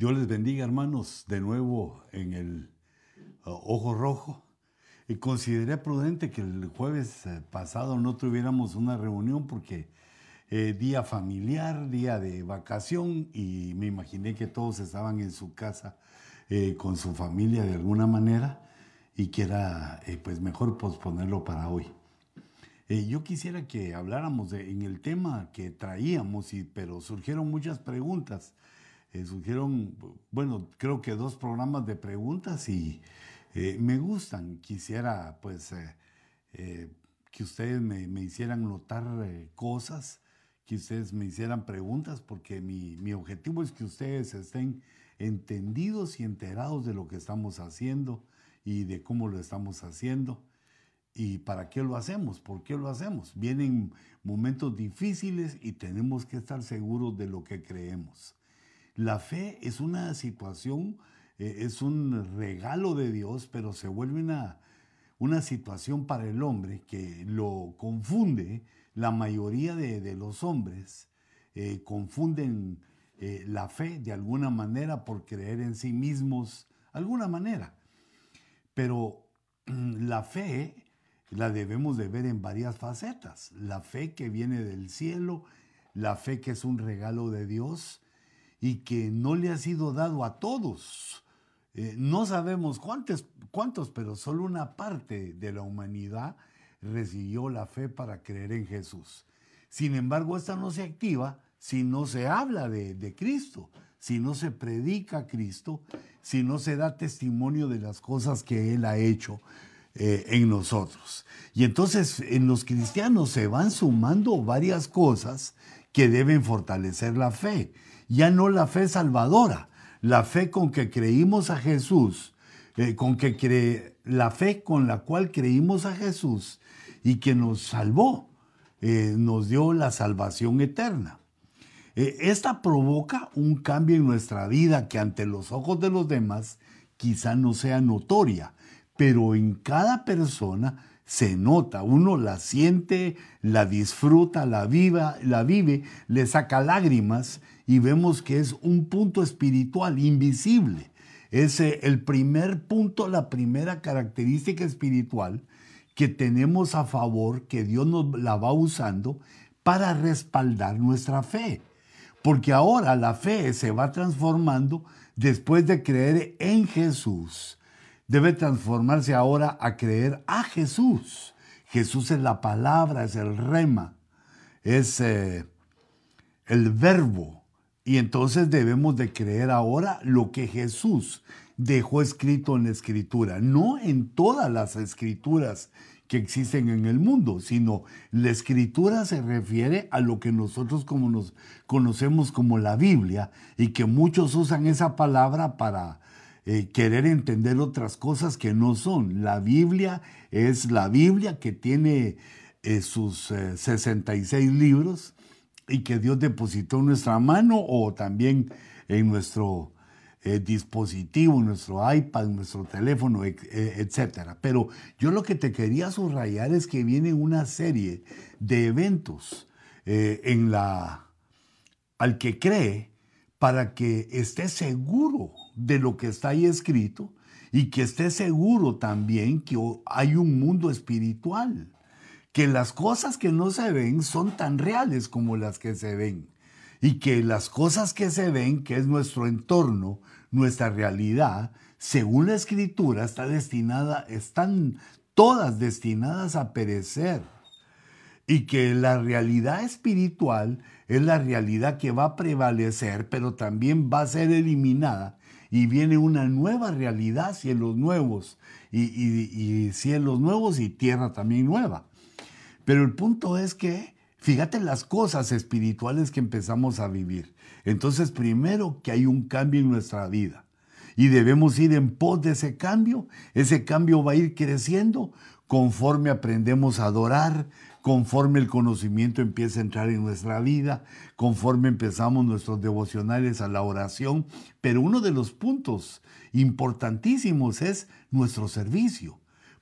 Dios les bendiga, hermanos, de nuevo en el uh, Ojo Rojo. Y consideré prudente que el jueves eh, pasado no tuviéramos una reunión porque eh, día familiar, día de vacación y me imaginé que todos estaban en su casa eh, con su familia de alguna manera y que era pues mejor posponerlo para hoy. yo quisiera que habláramos en el tema que traíamos, y, pero surgieron muchas preguntas. Surgieron, bueno, creo que dos programas de preguntas y me gustan. Quisiera pues que ustedes me, me hicieran notar cosas que ustedes me hicieran preguntas, porque mi, objetivo es que ustedes estén entendidos y enterados de lo que estamos haciendo y de cómo lo estamos haciendo y para qué lo hacemos, por qué lo hacemos. Vienen momentos difíciles y tenemos que estar seguros de lo que creemos. La fe es una situación, eh, es un regalo de Dios, pero se vuelve una, una situación para el hombre que lo confunde la mayoría de, los hombres eh, confunden eh, la fe de alguna manera por creer en sí mismos, alguna manera. Pero la fe la debemos de ver en varias facetas. La fe que viene del cielo, la fe que es un regalo de Dios y que no le ha sido dado a todos. Eh, no sabemos cuántos, cuántos, pero solo una parte de la humanidad recibió la fe para creer en Jesús. Sin embargo, esta no se activa si no se habla de, Cristo, si no se predica a Cristo, si no se da testimonio de las cosas que Él ha hecho eh, en nosotros. Y entonces en los cristianos se van sumando varias cosas que deben fortalecer la fe. Ya no la fe salvadora, la fe con que creímos a Jesús, eh, con que la fe con la cual creímos a Jesús y que nos salvó, eh, nos dio la salvación eterna. Eh, esta provoca un cambio en nuestra vida que ante los ojos de los demás quizá no sea notoria, pero en cada persona se nota, uno la siente, la disfruta, la, viva, la vive, le saca lágrimas y vemos que es un punto espiritual invisible. Es el primer punto, la primera característica espiritual que tenemos a favor, que Dios nos la va usando para respaldar nuestra fe. Porque ahora la fe se va transformando después de creer en Jesús. Debe transformarse ahora a creer a Jesús. Jesús es la palabra, es el rema, es eh, el verbo. Y entonces debemos de creer ahora lo que Jesús dejó escrito en la escritura, no en todas las escrituras que existen en el mundo, sino la escritura se refiere a lo que nosotros como nos conocemos como la Biblia y que muchos usan esa palabra para eh, querer entender otras cosas que no son. La Biblia es la Biblia que tiene eh, sus 66 eh, libros y que Dios depositó en nuestra mano o también en nuestro eh, dispositivo, nuestro iPad, nuestro teléfono, eh, etc. Pero yo lo que te quería subrayar es que viene una serie de eventos eh, en la, al que cree para que esté seguro de lo que está ahí escrito y que esté seguro también que hay un mundo espiritual, que las cosas que no se ven son tan reales como las que se ven y que las cosas que se ven, que es nuestro entorno, nuestra realidad, según la escritura, está destinada, están todas destinadas a perecer. Y que la realidad espiritual es la realidad que va a prevalecer, pero también va a ser eliminada. Y viene una nueva realidad, cielos nuevos, y, cielos nuevos y tierra también nueva. Pero el punto es que Fíjate las cosas espirituales que empezamos a vivir. Entonces, primero que hay un cambio en nuestra vida y debemos ir en pos de ese cambio. Ese cambio va a ir creciendo conforme aprendemos a adorar, conforme el conocimiento empieza a entrar en nuestra vida, conforme empezamos nuestros devocionales a la oración. Pero uno de los puntos importantísimos es nuestro servicio.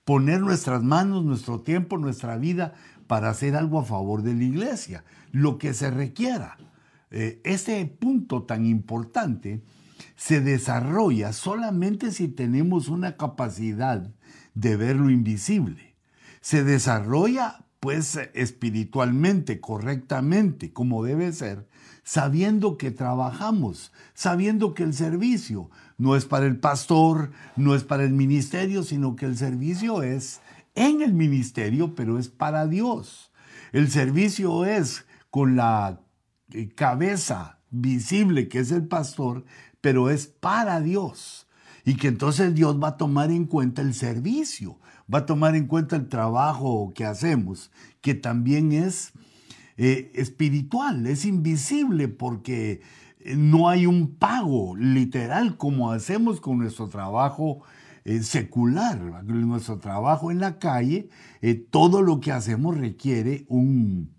Poner nuestras manos, nuestro tiempo, nuestra vida para hacer algo a favor de la iglesia, lo que se requiera. Eh, ese punto tan importante se desarrolla solamente si tenemos una capacidad de ver lo invisible. Se desarrolla pues espiritualmente, correctamente, como debe ser, sabiendo que trabajamos, sabiendo que el servicio no es para el pastor, no es para el ministerio, sino que el servicio es en el ministerio, pero es para Dios. El servicio es con la eh, cabeza visible que es el pastor, pero es para Dios. Y que entonces Dios va a tomar en cuenta el servicio, va a tomar en cuenta el trabajo que hacemos, que también es eh, espiritual, es invisible porque no hay un pago literal como hacemos con nuestro trabajo eh, secular, nuestro trabajo en la calle, eh, todo lo que hacemos requiere un,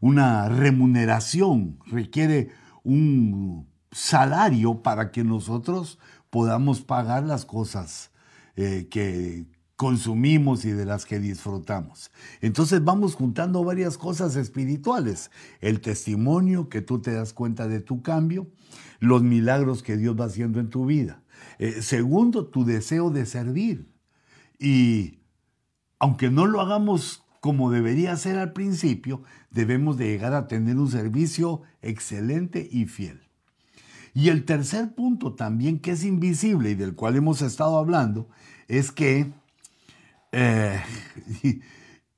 una remuneración, requiere un salario para que nosotros podamos pagar las cosas eh, que consumimos y de las que disfrutamos. Entonces vamos juntando varias cosas espirituales. El testimonio que tú te das cuenta de tu cambio, los milagros que Dios va haciendo en tu vida. Eh, segundo, tu deseo de servir. Y aunque no lo hagamos como debería ser al principio, debemos de llegar a tener un servicio excelente y fiel. Y el tercer punto también que es invisible y del cual hemos estado hablando es que, eh,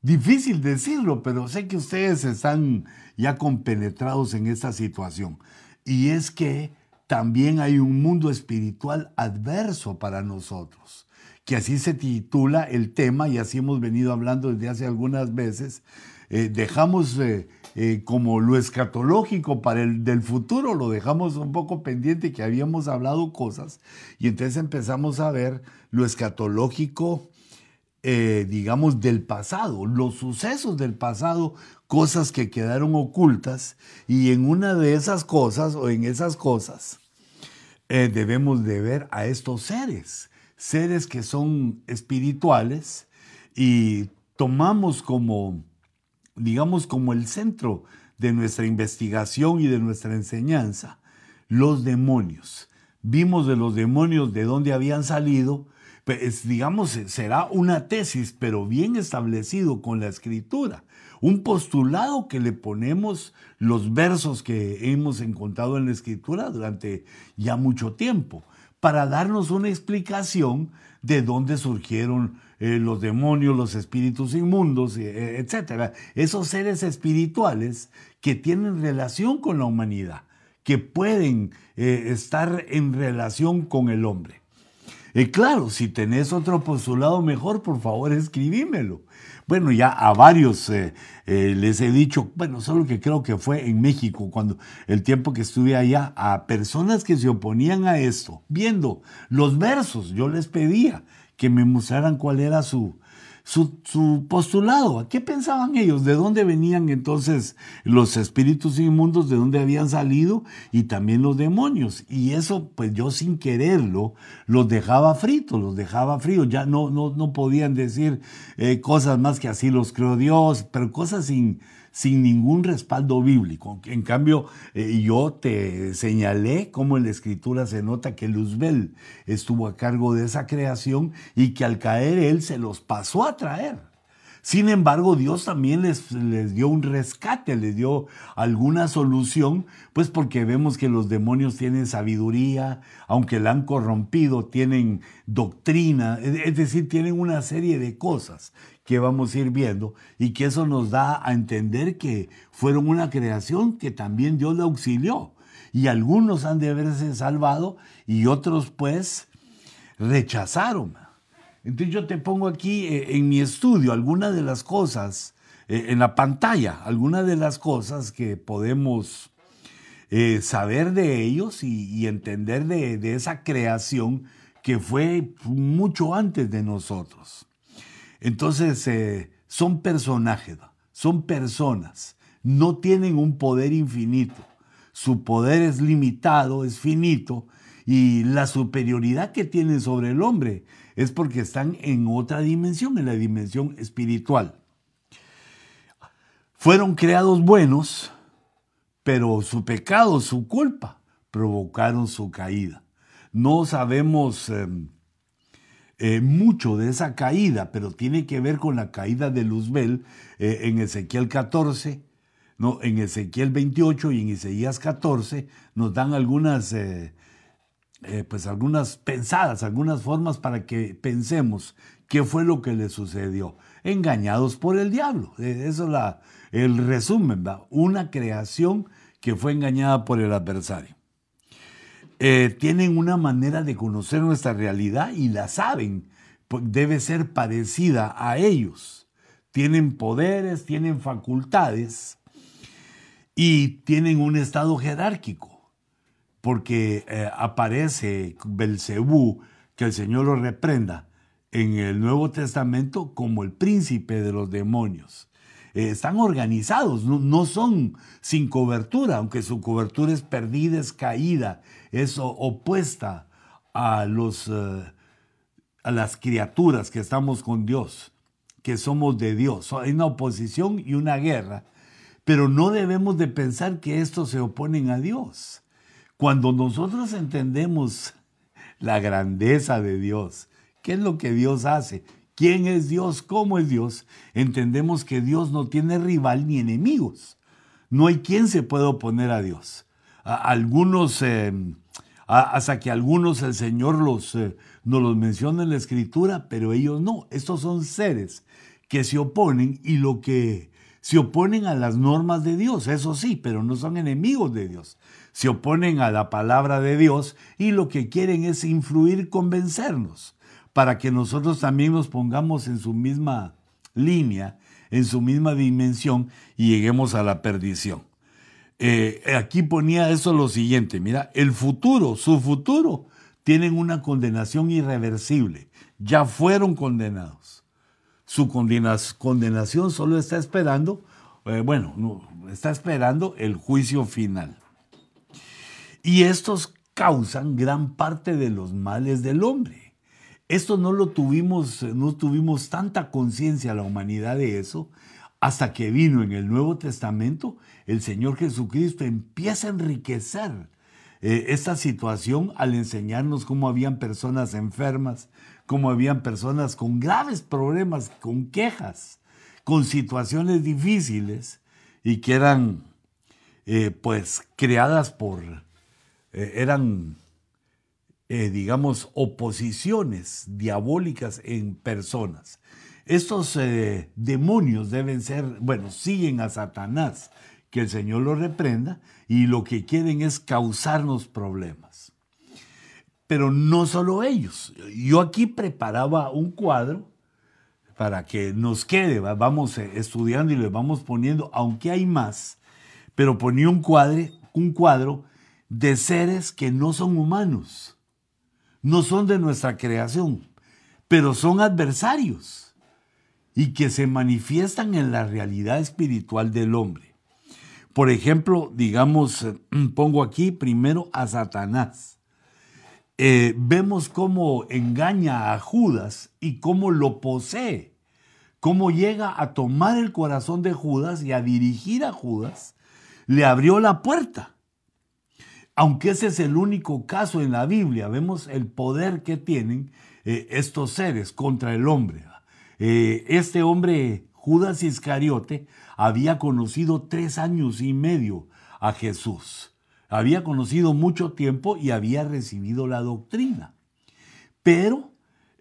difícil decirlo, pero sé que ustedes están ya compenetrados en esta situación. Y es que también hay un mundo espiritual adverso para nosotros, que así se titula el tema y así hemos venido hablando desde hace algunas veces. Eh, dejamos eh, eh, como lo escatológico para el del futuro, lo dejamos un poco pendiente que habíamos hablado cosas y entonces empezamos a ver lo escatológico, eh, digamos, del pasado, los sucesos del pasado, cosas que quedaron ocultas y en una de esas cosas o en esas cosas eh, debemos de ver a estos seres, seres que son espirituales y tomamos como digamos, como el centro de nuestra investigación y de nuestra enseñanza, los demonios. Vimos de los demonios de dónde habían salido, pues, digamos, será una tesis, pero bien establecido con la escritura. Un postulado que le ponemos los versos que hemos encontrado en la escritura durante ya mucho tiempo, para darnos una explicación de dónde surgieron eh, los demonios, los espíritus inmundos, eh, etcétera. Esos seres espirituales que tienen relación con la humanidad, que pueden eh, estar en relación con el hombre. Y claro, si tenés otro postulado mejor, por favor escribímelo. Bueno, ya a varios les he dicho, bueno, solo que creo que fue en México, cuando el tiempo que estuve allá, a personas que se oponían a esto, viendo los versos, yo les pedía, que me mostraran cuál era su, su, postulado. ¿Qué pensaban ellos? ¿De dónde venían entonces los espíritus inmundos? ¿De dónde habían salido? Y también los demonios. Y eso, pues yo sin quererlo, los dejaba fritos, los dejaba fríos. Ya no, no, no podían decir eh, cosas más que así los creó Dios, pero cosas sin sin ningún respaldo bíblico. En cambio, eh, yo te señalé cómo en la escritura se nota que Luzbel estuvo a cargo de esa creación y que al caer él se los pasó a traer. Sin embargo, Dios también les, les, dio un rescate, les dio alguna solución, pues porque vemos que los demonios tienen sabiduría, aunque la han corrompido, tienen doctrina, es decir, tienen una serie de cosas que vamos a ir viendo y que eso nos da a entender que fueron una creación que también Dios le auxilió. Y algunos han de haberse salvado y otros pues rechazaron. Entonces yo te pongo aquí eh, en mi estudio algunas de las cosas, eh, en la pantalla, algunas de las cosas que podemos eh, saber de ellos y, entender de, de esa creación que fue mucho antes de nosotros. Entonces, eh, son personajes, son personas, no tienen un poder infinito. Su poder es limitado, es finito, y la superioridad que tienen sobre el hombre es porque están en otra dimensión, en la dimensión espiritual. Fueron creados buenos, pero su pecado, su culpa, provocaron su caída. no sabemos em, eh, mucho de esa caída, pero tiene que ver con la caída de Luzbel eh, en Ezequiel 14, no, en Ezequiel 28 y en Isaías 14 nos dan algunas, eh, pues algunas pensadas, algunas formas para que pensemos qué fue lo que le sucedió. Engañados por el diablo. Eso es la, el resumen. Una creación que fue engañada por el adversario. Eh, tienen una manera de conocer nuestra realidad y la saben, debe ser parecida a ellos. Tienen poderes, tienen facultades y tienen un estado jerárquico, porque eh, aparece Belcebú, que el Señor lo reprenda, en el Nuevo Testamento como el príncipe de los demonios. Eh, están organizados, no, son sin cobertura, aunque su cobertura es perdida, es caída, es opuesta a, los, eh, a las criaturas que estamos con Dios, que somos de Dios. Hay una oposición y una guerra, pero no debemos de pensar que estos se oponen a Dios. Cuando nosotros entendemos la grandeza de Dios, qué es lo que Dios hace, quién es Dios, cómo es Dios, entendemos que Dios no tiene rival ni enemigos. No hay quien se pueda oponer a Dios. Algunos, eh, hasta que algunos el Señor los, eh, nos los menciona en la Escritura, pero ellos no. Estos son seres que se oponen y lo que se oponen a las normas de Dios, eso sí, pero no son enemigos de Dios. Se oponen a la palabra de Dios y lo que quieren es influir, convencernos para que nosotros también nos pongamos en su misma línea, en su misma dimensión y lleguemos a la perdición. Eh, aquí ponía eso lo siguiente, mira, el futuro, su futuro, tienen una condenación irreversible, ya fueron condenados. Su condenación solo está esperando, eh, bueno, no, está esperando el juicio final. Y estos causan gran parte de los males del hombre. Esto no lo tuvimos, no tuvimos tanta conciencia la humanidad de eso hasta que vino en el Nuevo Testamento el Señor Jesucristo empieza a enriquecer eh, esta situación al enseñarnos cómo habían personas enfermas, cómo habían personas con graves problemas, con quejas, con situaciones difíciles y que eran eh, pues creadas por, eh, eran digamos, oposiciones diabólicas en personas. Estos demonios deben ser, bueno, siguen a Satanás, que el Señor lo reprenda, y lo que quieren es causarnos problemas. Pero no solo ellos. Yo aquí preparaba un cuadro para que nos quede, vamos eh, estudiando y le vamos poniendo, aunque hay más, pero ponía un, un cuadro de seres que no son humanos no son de nuestra creación, pero son adversarios y que se manifiestan en la realidad espiritual del hombre. Por ejemplo, digamos, eh, pongo aquí primero a Satanás. Eh, vemos cómo engaña a Judas y cómo lo posee, cómo llega a tomar el corazón de Judas y a dirigir a Judas, le abrió la puerta aunque ese es el único caso en la Biblia, vemos el poder que tienen eh, estos seres contra el hombre. Este hombre, Judas Iscariote, había conocido tres años y medio a Jesús. Había conocido mucho tiempo y había recibido la doctrina. Pero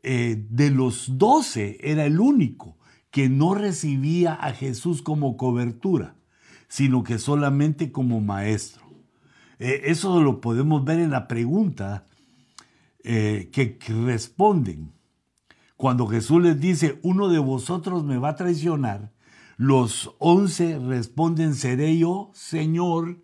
eh, de los doce era el único que no recibía a Jesús como cobertura, sino que solamente como maestro. Eh, eso lo podemos ver en la pregunta eh, que, responden. Cuando Jesús les dice, uno de vosotros me va a traicionar, los once responden, seré yo, Señor,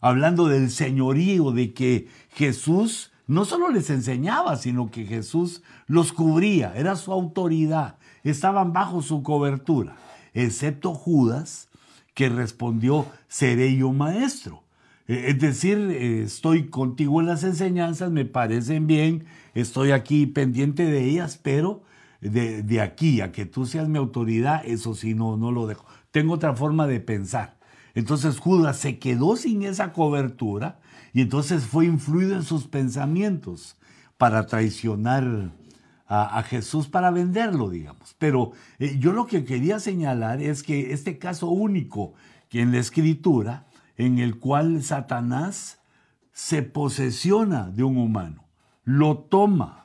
hablando del señorío, de que Jesús no solo les enseñaba, sino que Jesús los cubría, era su autoridad, estaban bajo su cobertura, excepto Judas, que respondió, seré yo maestro. Eh, es decir, eh, estoy contigo en las enseñanzas, me parecen bien, estoy aquí pendiente de ellas, pero de, aquí a que tú seas mi autoridad, eso sí, no, no lo dejo. Tengo otra forma de pensar. Entonces Judas se quedó sin esa cobertura Y entonces fue influido en sus pensamientos para traicionar a, Jesús para venderlo, digamos. Pero eh, yo lo que quería señalar es que este caso único que en la escritura, en el cual Satanás se posesiona de un humano, lo toma,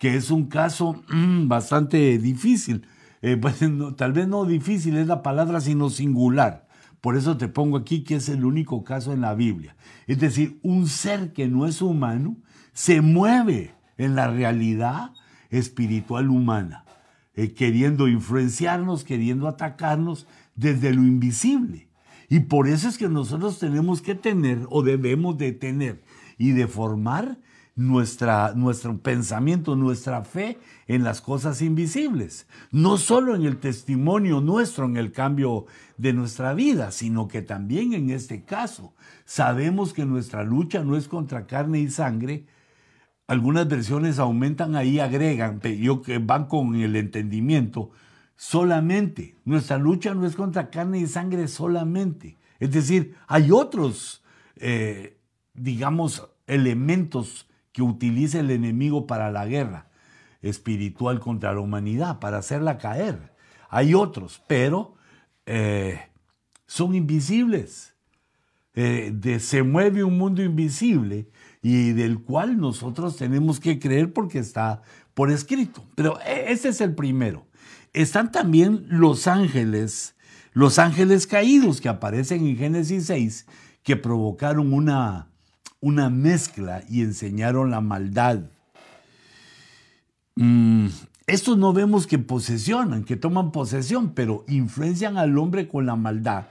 que es un caso mm, bastante difícil. Eh, pues, tal vez no difícil es la palabra, sino singular. Por eso te pongo aquí que es el único caso en la Biblia. Es decir, un ser que no es humano se mueve en la realidad espiritual humana, eh, queriendo influenciarnos, queriendo atacarnos desde lo invisible. Y por eso es que nosotros tenemos que tener o debemos de tener y de formar nuestra, nuestro pensamiento, nuestra fe en las cosas invisibles. No solo en el testimonio nuestro, en el cambio de nuestra vida, sino que también en este caso sabemos que nuestra lucha no es contra carne y sangre, algunas versiones aumentan ahí, agregan, yo que van con el entendimiento, solamente. Nuestra lucha no es contra carne y sangre solamente. Es decir, hay otros, eh, digamos, elementos que utiliza el enemigo para la guerra espiritual contra la humanidad, para hacerla caer. Hay otros, pero eh, son invisibles. Eh, se mueve un mundo invisible y del cual nosotros tenemos que creer porque está por escrito. Pero e, ese es el primero. Están también los ángeles, los ángeles caídos que aparecen en Génesis 6, que provocaron una, una mezcla y enseñaron la maldad. Mm, estos no vemos que posesionan, que toman posesión, pero influencian al hombre con la maldad.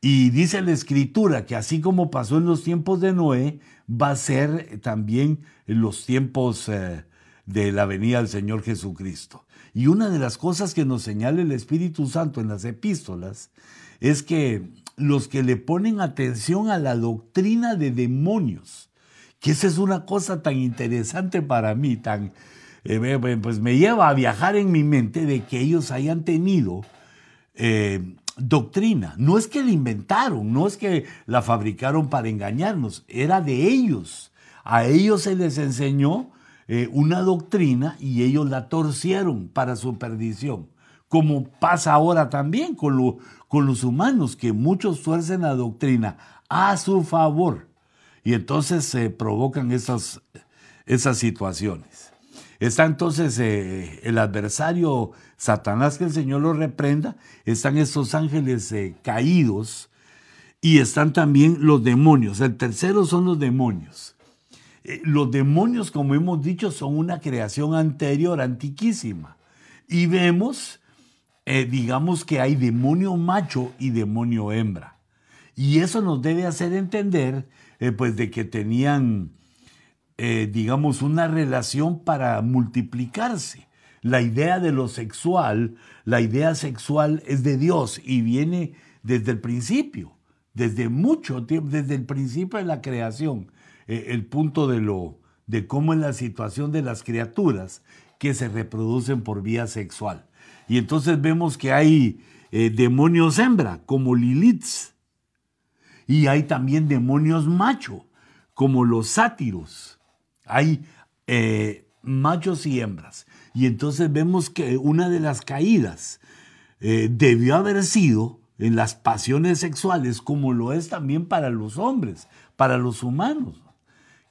Y dice la escritura que así como pasó en los tiempos de Noé, va a ser también en los tiempos eh, de la venida del Señor Jesucristo. Y una de las cosas que nos señala el Espíritu Santo en las epístolas es que los que le ponen atención a la doctrina de demonios, que esa es una cosa tan interesante para mí, tan, eh, pues me lleva a viajar en mi mente de que ellos hayan tenido eh, doctrina. No es que la inventaron, no es que la fabricaron para engañarnos, era de ellos. A ellos se les enseñó eh, una doctrina y ellos la torcieron para su perdición. Como pasa ahora también con, con los humanos, que muchos tuercen la doctrina a su favor. Y entonces se provocan esas, esas situaciones. Está entonces eh, el adversario Satanás, que el Señor lo reprenda, están estos ángeles eh, caídos y están también los demonios. El tercero son los demonios. Eh, los demonios, como hemos dicho, son una creación anterior, antiquísima. Y vemos, digamos que hay demonio macho y demonio hembra. Y eso nos debe hacer entender, pues, de que tenían eh, digamos, una relación para multiplicarse. La idea de lo sexual, la idea sexual es de Dios y viene desde el principio, desde mucho tiempo, desde el principio de la creación, eh, el punto de lo de cómo es la situación de las criaturas que se reproducen por vía sexual. Y entonces vemos que hay eh, demonios hembra, como Lilith, y hay también demonios macho, como los sátiros. Hay eh, machos y hembras. Y entonces vemos que una de las caídas eh, debió haber sido en las pasiones sexuales, como lo es también para los hombres, para los humanos,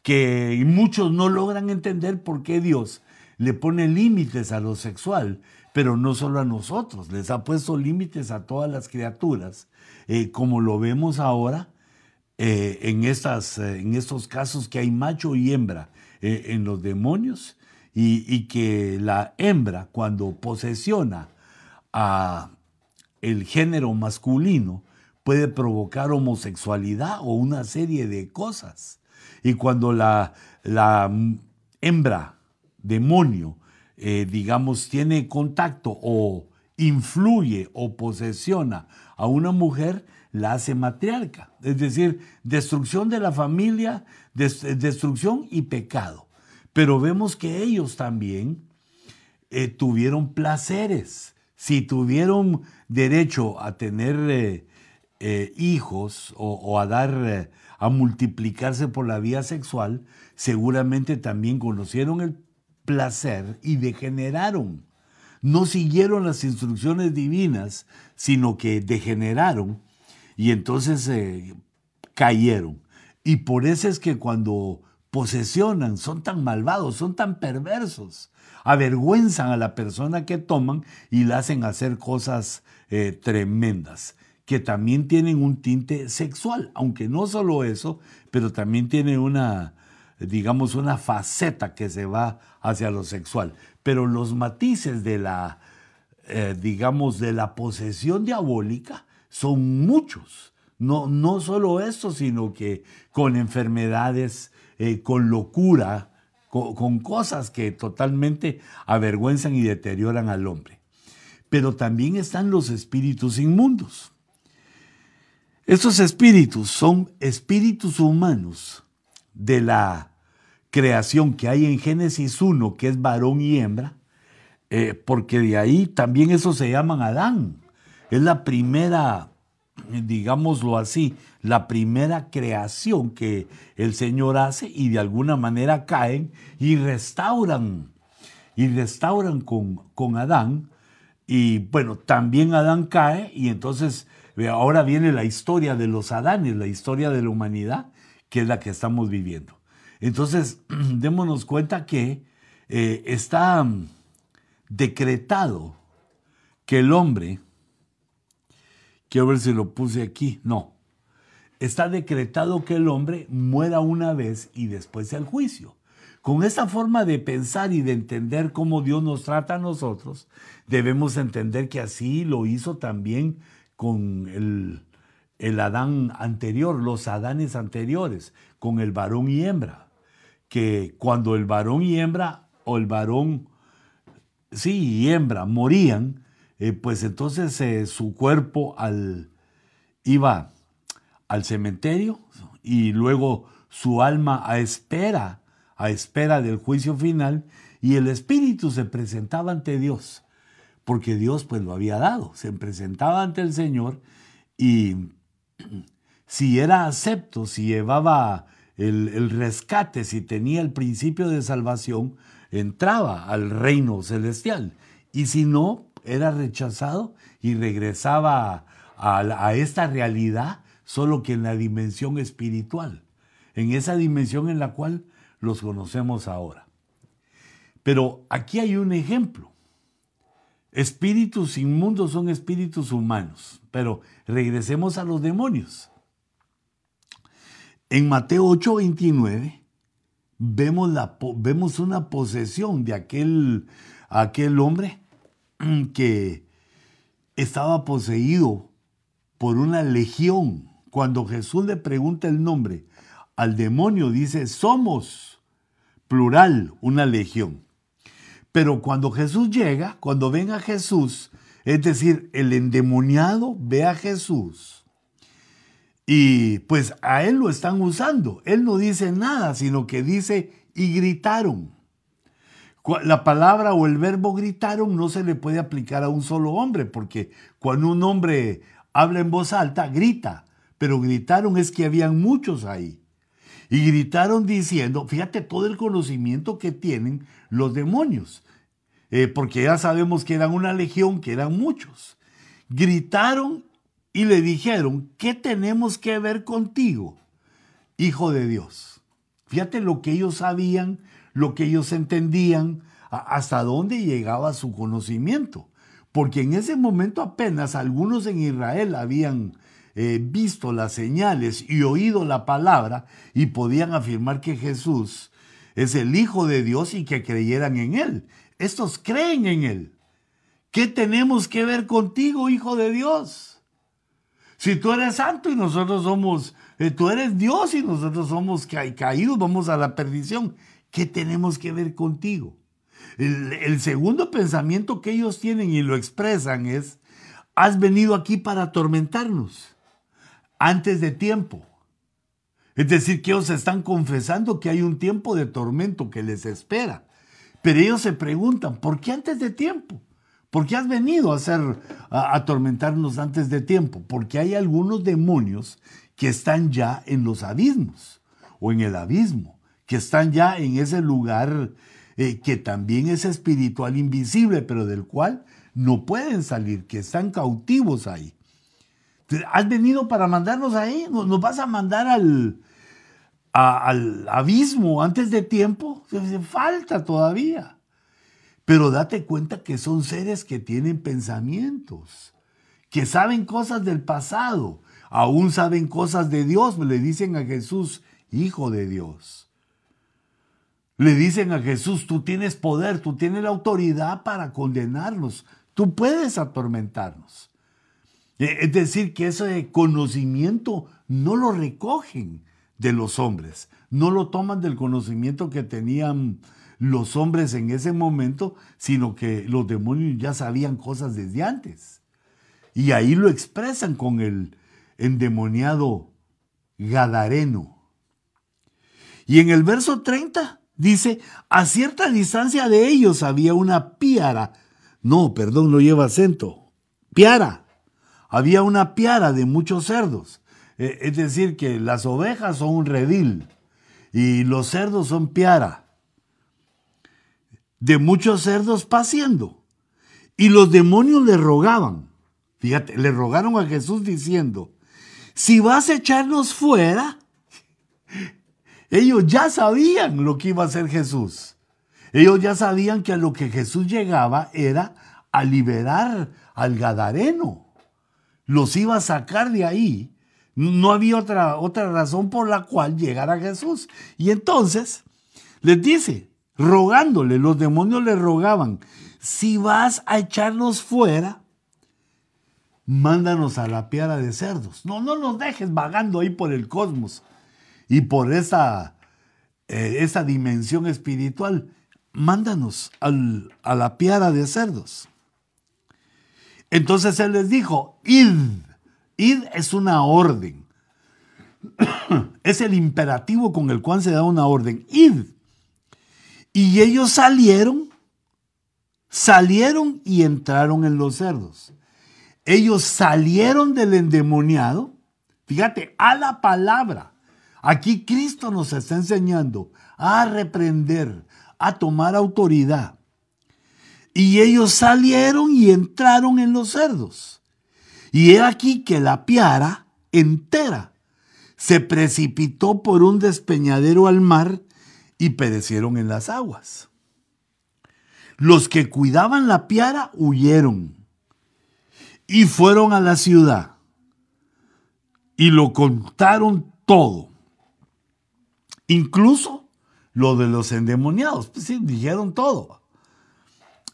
que muchos no logran entender por qué Dios le pone límites a lo sexual, pero no solo a nosotros, les ha puesto límites a todas las criaturas, eh, como lo vemos ahora en, estas, en estos casos que hay macho y hembra eh, en los demonios y, que la hembra cuando posesiona a el género masculino puede provocar homosexualidad o una serie de cosas. Y cuando la, la hembra demonio, eh, digamos, tiene contacto o influye o posesiona a una mujer, la hace matriarca. Es decir, destrucción de la familia, destrucción y pecado. Pero vemos que ellos también eh, tuvieron placeres. Si tuvieron derecho a tener eh, eh, hijos o, a dar, a multiplicarse por la vía sexual, seguramente también conocieron el placer y degeneraron. No siguieron las instrucciones divinas, sino que degeneraron y entonces eh, cayeron. Y por eso es que cuando posesionan son tan malvados, son tan perversos, avergüenzan a la persona que toman y la hacen hacer cosas eh, tremendas, que también tienen un tinte sexual, aunque no solo eso, pero también tiene una, digamos, una faceta que se va hacia lo sexual. Pero los matices de la, eh, digamos, de la posesión diabólica son muchos. No, no solo eso, sino que con enfermedades, eh, con locura, con, cosas que totalmente avergüenzan y deterioran al hombre. Pero también están los espíritus inmundos. Estos espíritus son espíritus humanos de la creación que hay en Génesis 1, que es varón y hembra, eh, porque de ahí también eso se llaman Adán. Es la primera, digámoslo así, la primera creación que el Señor hace y de alguna manera caen y restauran, y restauran con, con Adán. Y bueno, también Adán cae y entonces ahora viene la historia de los Adanes, la historia de la humanidad, que es la que estamos viviendo. Entonces, démonos cuenta que eh, está decretado que el hombre, quiero ver si lo puse aquí, no, está decretado que el hombre muera una vez y después el juicio. Con esta forma de pensar y de entender cómo Dios nos trata a nosotros, debemos entender que así lo hizo también con el, el Adán anterior, los Adanes anteriores, con el varón y hembra. Que cuando el varón y hembra, o el varón, sí, y hembra, morían, eh, pues entonces eh, su cuerpo al, iba al cementerio y luego su alma a espera, a espera del juicio final y el espíritu se presentaba ante Dios, porque Dios pues lo había dado, se presentaba ante el Señor y si era acepto, si llevaba el, rescate, si tenía el principio de salvación, entraba al reino celestial y si no, era rechazado y regresaba a, a esta realidad solo que en la dimensión espiritual, en esa dimensión en la cual los conocemos ahora. Pero aquí hay un ejemplo. Espíritus inmundos son espíritus humanos, pero regresemos a los demonios. En Mateo 8:29 vemos, vemos una posesión de aquel hombre que estaba poseído por una legión cuando Jesús le pregunta el nombre al demonio, dice, somos, plural, una legión. Pero cuando Jesús llega, cuando ven a Jesús, es decir, el endemoniado ve a Jesús y pues a él lo están usando. Él no dice nada, sino que dice y gritaron. La palabra o el verbo gritaron no se le puede aplicar a un solo hombre, porque cuando un hombre habla en voz alta, grita pero gritaron es que habían muchos ahí. Y gritaron diciendo, fíjate todo el conocimiento que tienen los demonios, eh, porque ya sabemos que eran una legión, que eran muchos. Gritaron y le dijeron, ¿qué tenemos que ver contigo, Hijo de Dios? Fíjate lo que ellos sabían, lo que ellos entendían, hasta dónde llegaba su conocimiento. Porque en ese momento apenas algunos en Israel habían visto las señales y oído la palabra y podían afirmar que Jesús es el Hijo de Dios y que creyeran en Él. Estos creen en Él. ¿Qué tenemos que ver contigo, Hijo de Dios? Si tú eres santo y nosotros somos, eh, tú eres Dios y nosotros somos caídos, vamos a la perdición. ¿Qué tenemos que ver contigo? el segundo pensamiento que ellos tienen y lo expresan es, has venido aquí para atormentarnos antes de tiempo. Es decir, que ellos están confesando que hay un tiempo de tormento que les espera. Pero ellos se preguntan, ¿por qué antes de tiempo? ¿Por qué has venido a, hacer, a atormentarnos antes de tiempo? Porque hay algunos demonios que están ya en los abismos o en el abismo, que están ya en ese lugar eh, que también es espiritual invisible, pero del cual no pueden salir, que están cautivos ahí. ¿Has venido para mandarnos ahí? ¿Nos vas a mandar al, al abismo antes de tiempo? Falta todavía. Pero date cuenta que son seres que tienen pensamientos, que saben cosas del pasado, aún saben cosas de Dios. Le dicen a Jesús, Hijo de Dios. Le dicen a Jesús, tú tienes poder, tú tienes la autoridad para condenarnos, tú puedes atormentarnos. E, es decir, que ese conocimiento no lo recogen de los hombres, no lo toman del conocimiento que tenían los hombres en ese momento, sino que los demonios ya sabían cosas desde antes. Y ahí lo expresan con el endemoniado Gadareno. Y en el verso 30 dice, a cierta distancia de ellos había una piara. No, perdón, no lleva acento. Piara. Había una piara de muchos cerdos. Eh, es decir, que las ovejas son un redil y los cerdos son piara de muchos cerdos paciendo. Y los demonios le rogaban, fíjate, le rogaron a Jesús diciendo, si vas a echarnos fuera, ellos ya sabían lo que iba a hacer Jesús. Ellos ya sabían que a lo que Jesús llegaba era a liberar al Gadareno. Los iba a sacar de ahí. No había otra, otra razón por la cual llegar a Jesús. Y entonces les dice, rogándole, los demonios le rogaban, si vas a echarnos fuera, mándanos a la piara de cerdos. No, no nos dejes vagando ahí por el cosmos y por esa, eh, esa dimensión espiritual. Mándanos a la piara de cerdos. Entonces él les dijo, id. Id es una orden. es el imperativo con el cual se da una orden. Id. Y ellos salieron, salieron y entraron en los cerdos. Ellos salieron del endemoniado, fíjate, a la palabra. Aquí Cristo nos está enseñando a reprender, a tomar autoridad. Y ellos salieron y entraron en los cerdos. Y he aquí que la piara entera se precipitó por un despeñadero al mar y perecieron en las aguas. Los que cuidaban la piara huyeron y fueron a la ciudad y lo contaron todo, incluso lo de los endemoniados, pues sí, dijeron todo.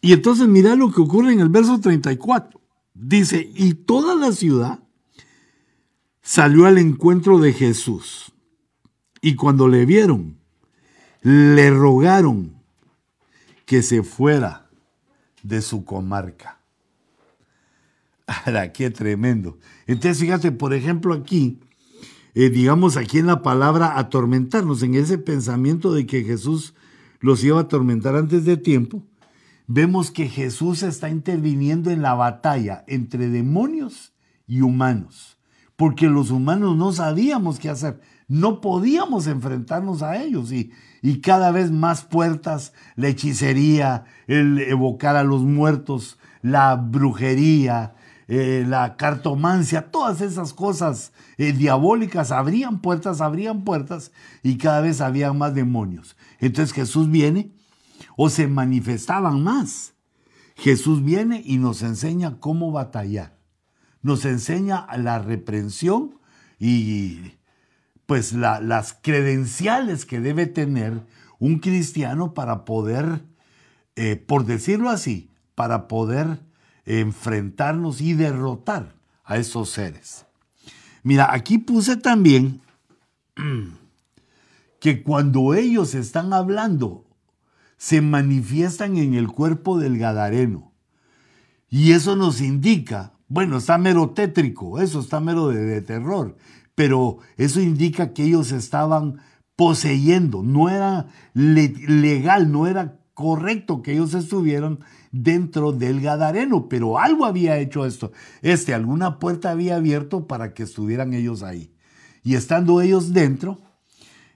Y entonces mira lo que ocurre en el verso 34. Dice, y toda la ciudad salió al encuentro de Jesús. Y cuando le vieron, le rogaron que se fuera de su comarca. Ahora, qué tremendo. Entonces, fíjate, por ejemplo, aquí, eh, digamos aquí en la palabra atormentarnos, en ese pensamiento de que Jesús los iba a atormentar antes de tiempo, vemos que Jesús está interviniendo en la batalla entre demonios y humanos, porque los humanos no sabíamos qué hacer no podíamos enfrentarnos a ellos y, y cada vez más puertas, la hechicería, el evocar a los muertos, la brujería, eh, la cartomancia, todas esas cosas eh, diabólicas abrían puertas, abrían puertas y cada vez había más demonios. Entonces Jesús viene o se manifestaban más. Jesús viene y nos enseña cómo batallar. Nos enseña la reprensión y pues las credenciales que debe tener un cristiano para poder, eh, por decirlo así, para poder enfrentarnos y derrotar a esos seres. Mira, aquí puse también que cuando ellos están hablando, se manifiestan en el cuerpo del Gadareno. Y eso nos indica, bueno, está mero tétrico, eso está mero de terror, pero eso indica que ellos estaban poseyendo, no era legal, no era correcto que ellos estuvieran dentro del Gadareno, pero algo había hecho esto. Este, alguna puerta había abierto para que estuvieran ellos ahí. Y estando ellos dentro,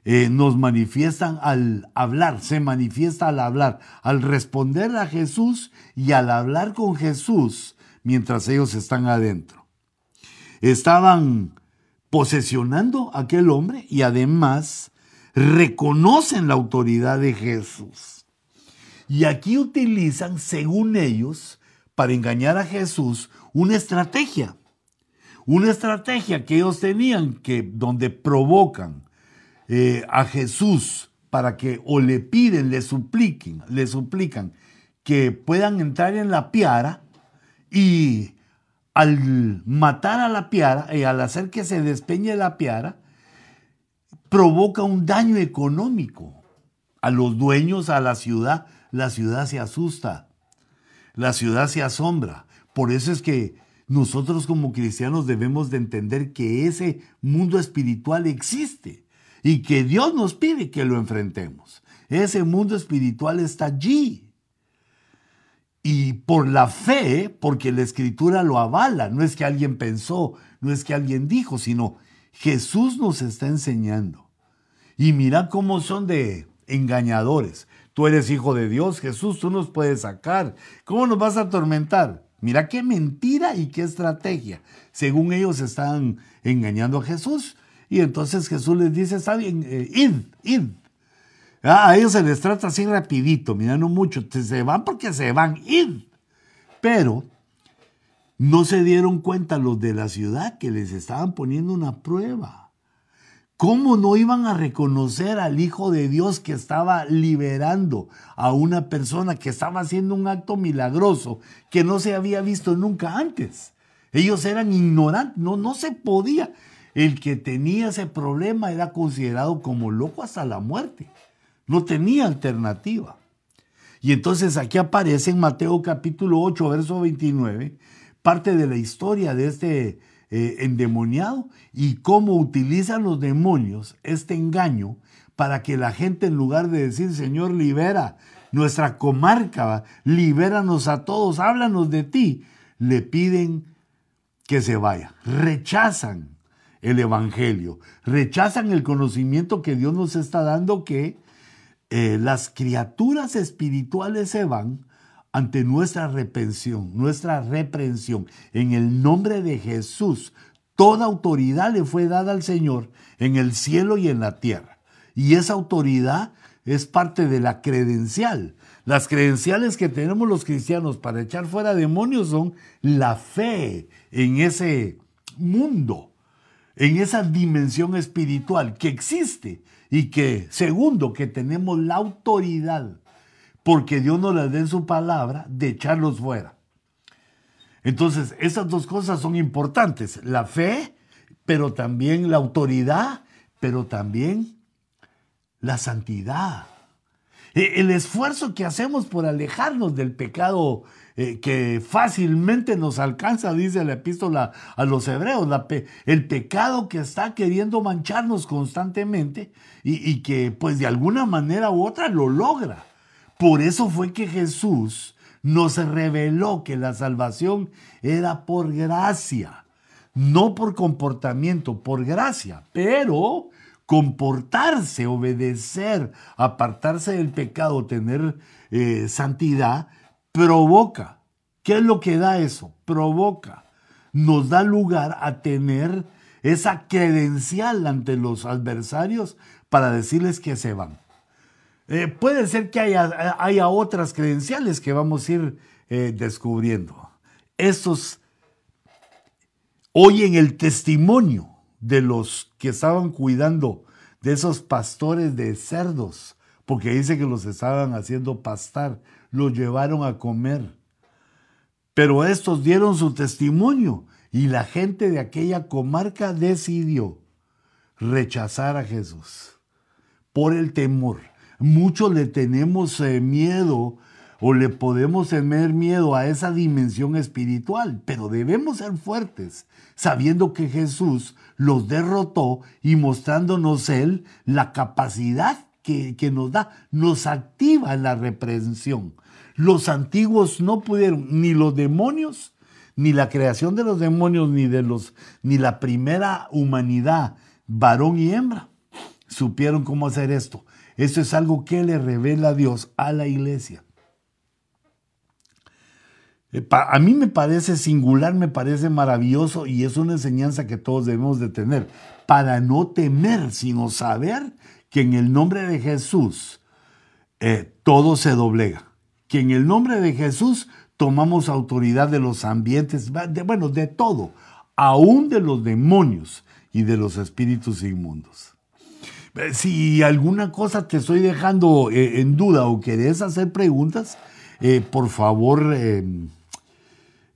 eh, nos manifiestan al hablar, se manifiesta al hablar, al responder a Jesús y al hablar con Jesús mientras ellos están adentro. Estaban posesionando a aquel hombre y además reconocen la autoridad de Jesús. Y aquí utilizan, según ellos, para engañar a Jesús, una estrategia. Una estrategia que ellos tenían, que donde provocan eh, a Jesús para que o le piden, le supliquen, le suplican que puedan entrar en la piara y al matar a la piara y eh, al hacer que se despeñe la piara, provoca un daño económico a los dueños, a la ciudad. La ciudad se asusta, la ciudad se asombra. Por eso es que nosotros como cristianos debemos de entender que ese mundo espiritual existe y que Dios nos pide que lo enfrentemos. Ese mundo espiritual está allí. Y por la fe, porque la escritura lo avala, no es que alguien pensó, no es que alguien dijo, sino Jesús nos está enseñando. Y mira cómo son de engañadores. Tú eres hijo de Dios, Jesús, tú nos puedes sacar. ¿Cómo nos vas a atormentar? Mira qué mentira y qué estrategia. Según ellos están engañando a Jesús. Y entonces Jesús les dice, está bien, eh, id, id, Ah, a ellos se les trata así rapidito, mira, no mucho. Se van porque se van, ir. Pero no se dieron cuenta los de la ciudad que les estaban poniendo una prueba. ¿Cómo no iban a reconocer al Hijo de Dios que estaba liberando a una persona que estaba haciendo un acto milagroso que no se había visto nunca antes? Ellos eran ignorantes, no, no se podía. El que tenía ese problema era considerado como loco hasta la muerte. No tenía alternativa. Y entonces aquí aparece en Mateo capítulo 8, verso 29, parte de la historia de este eh, endemoniado y cómo utilizan los demonios este engaño para que la gente en lugar de decir, Señor, libera nuestra comarca, libéranos a todos, háblanos de ti, le piden que se vaya. Rechazan el Evangelio, rechazan el conocimiento que Dios nos está dando que eh, las criaturas espirituales se van ante nuestra reprensión, nuestra reprensión. En el nombre de Jesús, toda autoridad le fue dada al Señor en el cielo y en la tierra. Y esa autoridad es parte de la credencial. Las credenciales que tenemos los cristianos para echar fuera demonios son la fe en ese mundo, en esa dimensión espiritual que existe y que, segundo, que tenemos la autoridad, porque Dios nos la dé en su palabra, de echarlos fuera. Entonces, esas dos cosas son importantes, la fe, pero también la autoridad, pero también la santidad. E, el esfuerzo que hacemos por alejarnos del pecado eh, que fácilmente nos alcanza, dice la epístola a los hebreos, el pecado que está queriendo mancharnos constantemente y que pues de alguna manera u otra lo logra. Por eso fue que Jesús nos reveló que la salvación era por gracia, no por comportamiento, por gracia, pero comportarse, obedecer, apartarse del pecado, tener eh, santidad, provoca. ¿Qué es lo que da eso? Provoca. Nos da lugar a tener esa credencial ante los adversarios para decirles que se van. Eh, puede ser que haya, haya, otras credenciales que vamos a ir eh, descubriendo. Estos oyen el testimonio de los que estaban cuidando de esos pastores de cerdos, porque dice que los estaban haciendo pastar lo llevaron a comer. Pero estos dieron su testimonio y la gente de aquella comarca decidió rechazar a Jesús por el temor. Muchos le tenemos eh, miedo o le podemos tener miedo a esa dimensión espiritual, pero debemos ser fuertes, sabiendo que Jesús los derrotó y mostrándonos Él la capacidad que, que nos da nos activa la reprensión. Los antiguos no pudieron, ni los demonios, ni la creación de los demonios, ni de los, ni la primera humanidad, varón y hembra, supieron cómo hacer esto. Esto es algo que le revela Dios a la iglesia. Eh, a mí me parece singular, me parece maravilloso y es una enseñanza que todos debemos de tener para no temer, sino saber que en el nombre de Jesús eh, todo se doblega, que en el nombre de Jesús tomamos autoridad de los ambientes, de, bueno, de todo, aún de los demonios y de los espíritus inmundos. Eh, si alguna cosa te estoy dejando en duda o querés hacer preguntas, por favor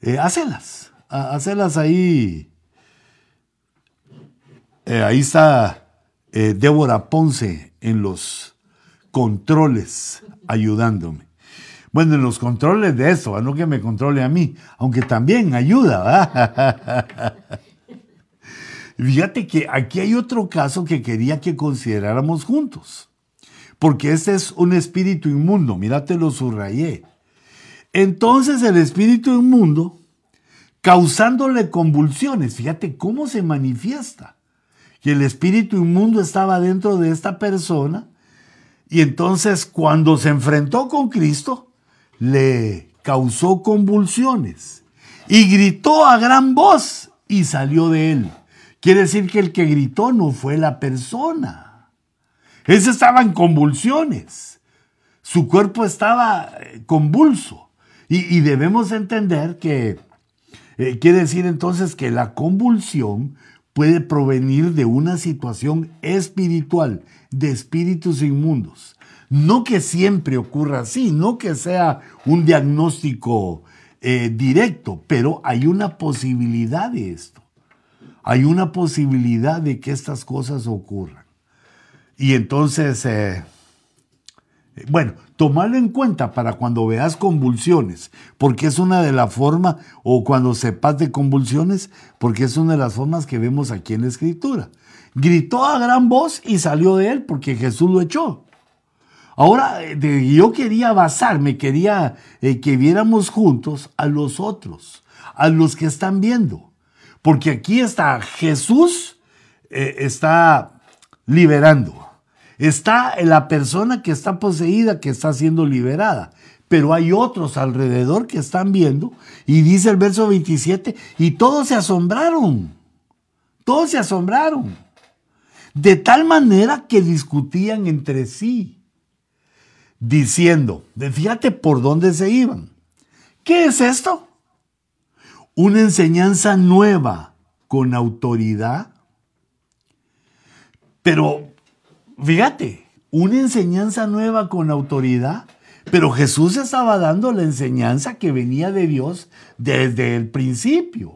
eh, hacelas, hacelas ahí. Eh, ahí está eh, Débora Ponce en los controles ayudándome. Bueno, en los controles de eso, no que me controle a mí, aunque también ayuda. Fíjate que aquí hay otro caso que quería que consideráramos juntos, porque este es un espíritu inmundo, mírate lo subrayé. Entonces el espíritu inmundo, causándole convulsiones, fíjate cómo se manifiesta, que el espíritu inmundo estaba dentro de esta persona y entonces cuando se enfrentó con Cristo, le causó convulsiones y gritó a gran voz y salió de él. Quiere decir que el que gritó no fue la persona. Ese estaba en convulsiones. Su cuerpo estaba eh, convulso. Y, debemos entender que eh, quiere decir entonces que la convulsión puede provenir de una situación espiritual, de espíritus inmundos. No que siempre ocurra así, no que sea un diagnóstico eh, directo, pero hay una posibilidad de esto. Hay una posibilidad de que estas cosas ocurran. Y entonces, eh, bueno, tomarlo en cuenta para cuando veas convulsiones, porque es una de las formas, o cuando sepas de convulsiones, porque es una de las formas que vemos aquí en la escritura. Gritó a gran voz y salió de él porque Jesús lo echó. Ahora, yo quería basarme, quería eh, que viéramos juntos a los otros, a los que están viendo. Porque aquí está Jesús, eh, está liberando Está la persona que está poseída, que está siendo liberada. Pero hay otros alrededor que están viendo. Y dice el verso 27, y todos se asombraron. Todos se asombraron. De tal manera que discutían entre sí, diciendo, fíjate por dónde se iban. ¿Qué es esto? Una enseñanza nueva con autoridad. Pero Fíjate, una enseñanza nueva con autoridad, pero Jesús estaba dando la enseñanza que venía de Dios desde el principio.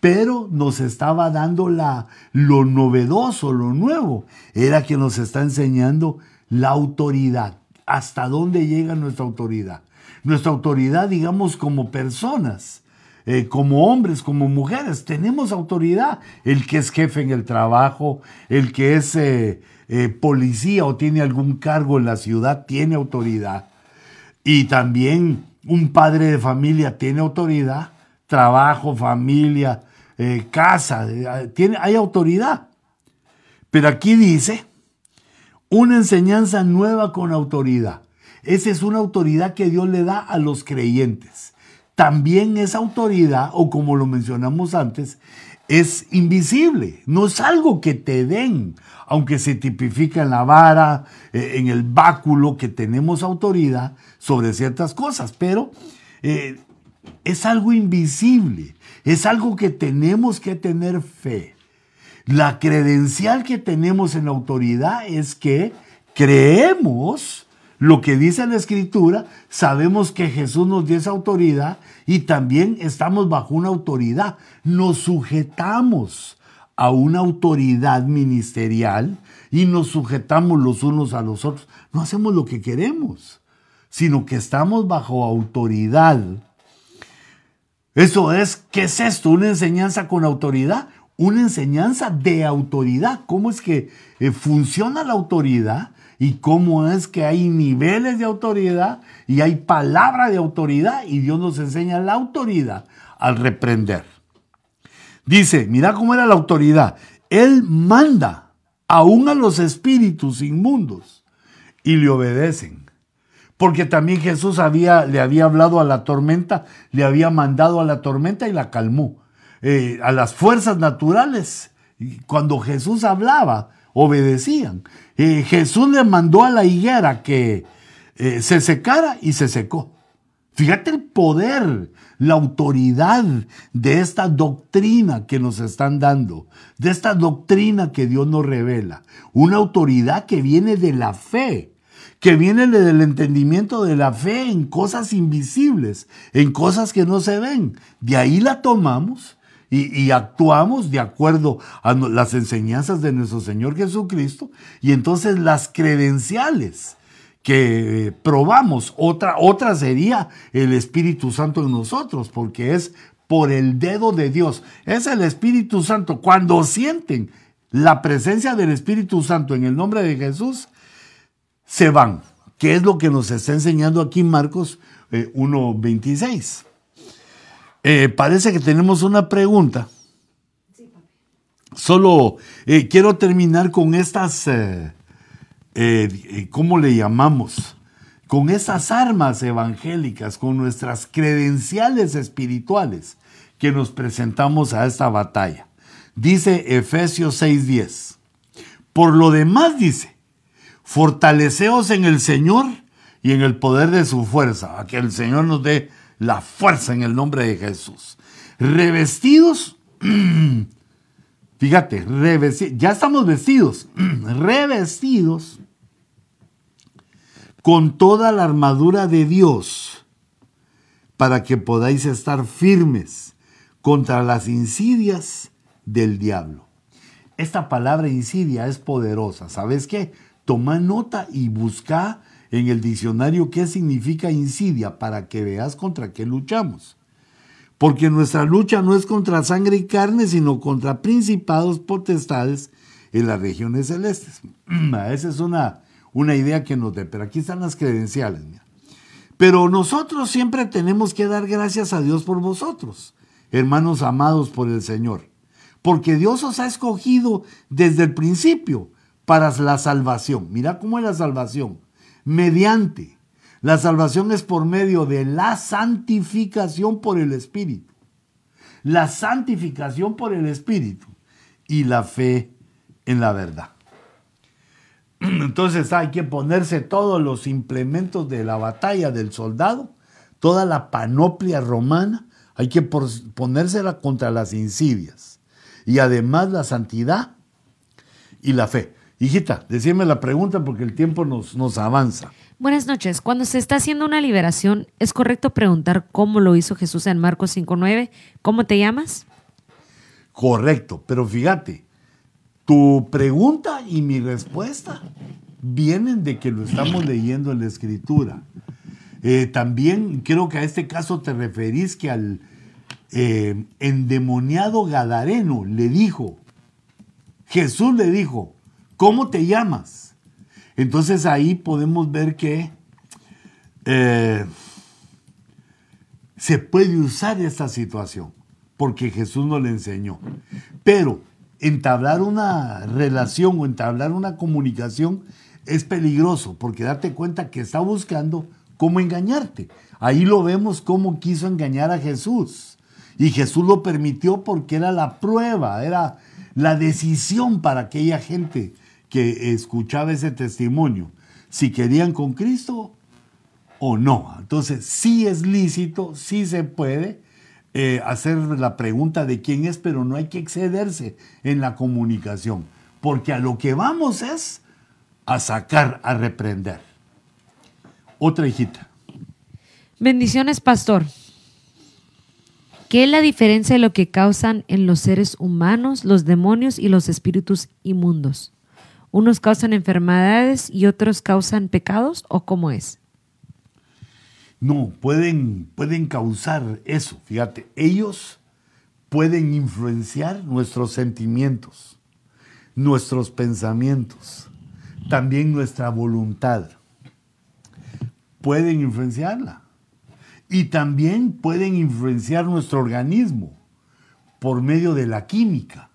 Pero nos estaba dando la, lo novedoso, lo nuevo. Era que nos está enseñando la autoridad. ¿Hasta dónde llega nuestra autoridad? Nuestra autoridad, digamos, como personas. Eh, como hombres, como mujeres, tenemos autoridad. El que es jefe en el trabajo, el que es eh, eh, policía o tiene algún cargo en la ciudad, tiene autoridad. Y también un padre de familia tiene autoridad, trabajo, familia, casa, tiene, hay autoridad. Pero aquí dice, una enseñanza nueva con autoridad. Esa es una autoridad que Dios le da a los creyentes también esa autoridad, o como lo mencionamos antes, es invisible, no es algo que te den, aunque se tipifica en la vara, eh, en el báculo, que tenemos autoridad sobre ciertas cosas, pero eh, es algo invisible, es algo que tenemos que tener fe. La credencial que tenemos en la autoridad es que creemos lo que dice la escritura, sabemos que Jesús nos dio esa autoridad y también estamos bajo una autoridad. Nos sujetamos a una autoridad ministerial y nos sujetamos los unos a los otros. No hacemos lo que queremos, sino que estamos bajo autoridad. Eso es, ¿qué es esto? ¿Una enseñanza con autoridad? Una enseñanza de autoridad. ¿Cómo es que eh, funciona la autoridad? Y cómo es que hay niveles de autoridad y hay palabra de autoridad y Dios nos enseña la autoridad al reprender. Dice, mira cómo era la autoridad. Él manda aún a los espíritus inmundos y le obedecen. Porque también Jesús había, le había hablado a la tormenta, le había mandado a la tormenta y la calmó. Eh, a las fuerzas naturales, cuando Jesús hablaba, obedecían. Jesús le mandó a la higuera que eh, se secara y se secó. Fíjate el poder, la autoridad de esta doctrina que nos están dando, de esta doctrina que Dios nos revela. Una autoridad que viene de la fe, que viene del entendimiento de la fe en cosas invisibles, en cosas que no se ven. De ahí la tomamos y, actuamos de acuerdo a las enseñanzas de nuestro Señor Jesucristo y entonces las credenciales que probamos, otra, otra sería el Espíritu Santo en nosotros, porque es por el dedo de Dios. Es el Espíritu Santo. Cuando sienten la presencia del Espíritu Santo en el nombre de Jesús, se van, que es lo que nos está enseñando aquí Marcos 1.26. Eh, parece que tenemos una pregunta. Solo eh, quiero terminar con estas, eh, ¿cómo le llamamos? Con esas armas evangélicas, con nuestras credenciales espirituales que nos presentamos a esta batalla. Dice Efesios 6:10. Por lo demás dice, fortaleceos en el Señor y en el poder de su fuerza, a que el Señor nos dé la fuerza en el nombre de Jesús. Revestidos, fíjate, ya estamos vestidos, revestidos con toda la armadura de Dios para que podáis estar firmes contra las insidias del diablo. Esta palabra insidia es poderosa. ¿Sabes qué? Toma nota y busca en el diccionario qué significa insidia para que veas contra qué luchamos. Porque nuestra lucha no es contra sangre y carne, sino contra principados potestades en las regiones celestes. Esa es una, una idea que nos dé, pero aquí están las credenciales. Pero nosotros siempre tenemos que dar gracias a Dios por vosotros, hermanos amados por el Señor, porque Dios os ha escogido desde el principio para la salvación. Mira cómo es la salvación mediante. La salvación es por medio de la santificación por el Espíritu. La santificación por el Espíritu y la fe en la verdad. Entonces hay que ponerse todos los implementos de la batalla del soldado, toda la panoplia romana, hay que ponérsela contra las insidias. Y además la santidad y la fe. Hijita, decime la pregunta porque el tiempo nos, nos avanza. Buenas noches. Cuando se está haciendo una liberación, ¿es correcto preguntar cómo lo hizo Jesús en Marcos 5.9? ¿Cómo te llamas? Correcto, pero fíjate, tu pregunta y mi respuesta vienen de que lo estamos leyendo en la escritura. Eh, también creo que a este caso te referís que al eh, endemoniado Gadareno le dijo, Jesús le dijo, ¿Cómo te llamas? Entonces ahí podemos ver que eh, se puede usar esta situación, porque Jesús nos le enseñó. Pero entablar una relación o entablar una comunicación es peligroso, porque date cuenta que está buscando cómo engañarte. Ahí lo vemos cómo quiso engañar a Jesús. Y Jesús lo permitió porque era la prueba, era la decisión para aquella gente que escuchaba ese testimonio, si querían con Cristo o no. Entonces, sí es lícito, sí se puede eh, hacer la pregunta de quién es, pero no hay que excederse en la comunicación, porque a lo que vamos es a sacar, a reprender. Otra hijita. Bendiciones, pastor. ¿Qué es la diferencia de lo que causan en los seres humanos los demonios y los espíritus inmundos? ¿Unos causan enfermedades y otros causan pecados o cómo es? No, pueden, pueden causar eso. Fíjate, ellos pueden influenciar nuestros sentimientos, nuestros pensamientos, también nuestra voluntad. Pueden influenciarla. Y también pueden influenciar nuestro organismo por medio de la química.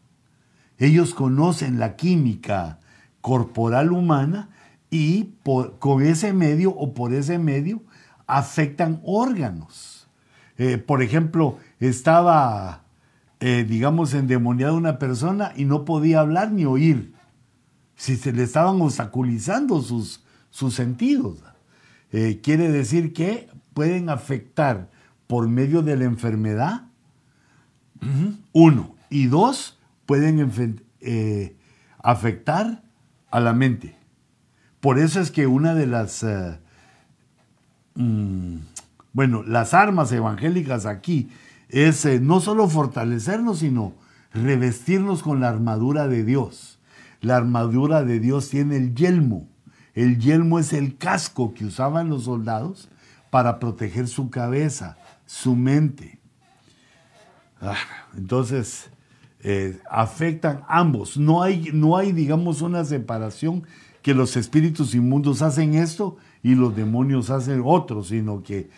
Ellos conocen la química corporal humana y con ese medio o por ese medio afectan órganos. Eh, por ejemplo, estaba, eh, digamos, endemoniada una persona y no podía hablar ni oír. Si se le estaban obstaculizando sus, sus sentidos. Eh, quiere decir que pueden afectar por medio de la enfermedad, uno, y dos, pueden afectar a la mente. Por eso es que una de las, eh, mm, bueno, las armas evangélicas aquí es eh, no solo fortalecernos, sino revestirnos con la armadura de Dios. La armadura de Dios tiene el yelmo. El yelmo es el casco que usaban los soldados para proteger su cabeza, su mente. Ah, entonces, eh, afectan ambos. No hay, no hay, digamos, una separación que los espíritus inmundos hacen esto y los demonios hacen otro, sino que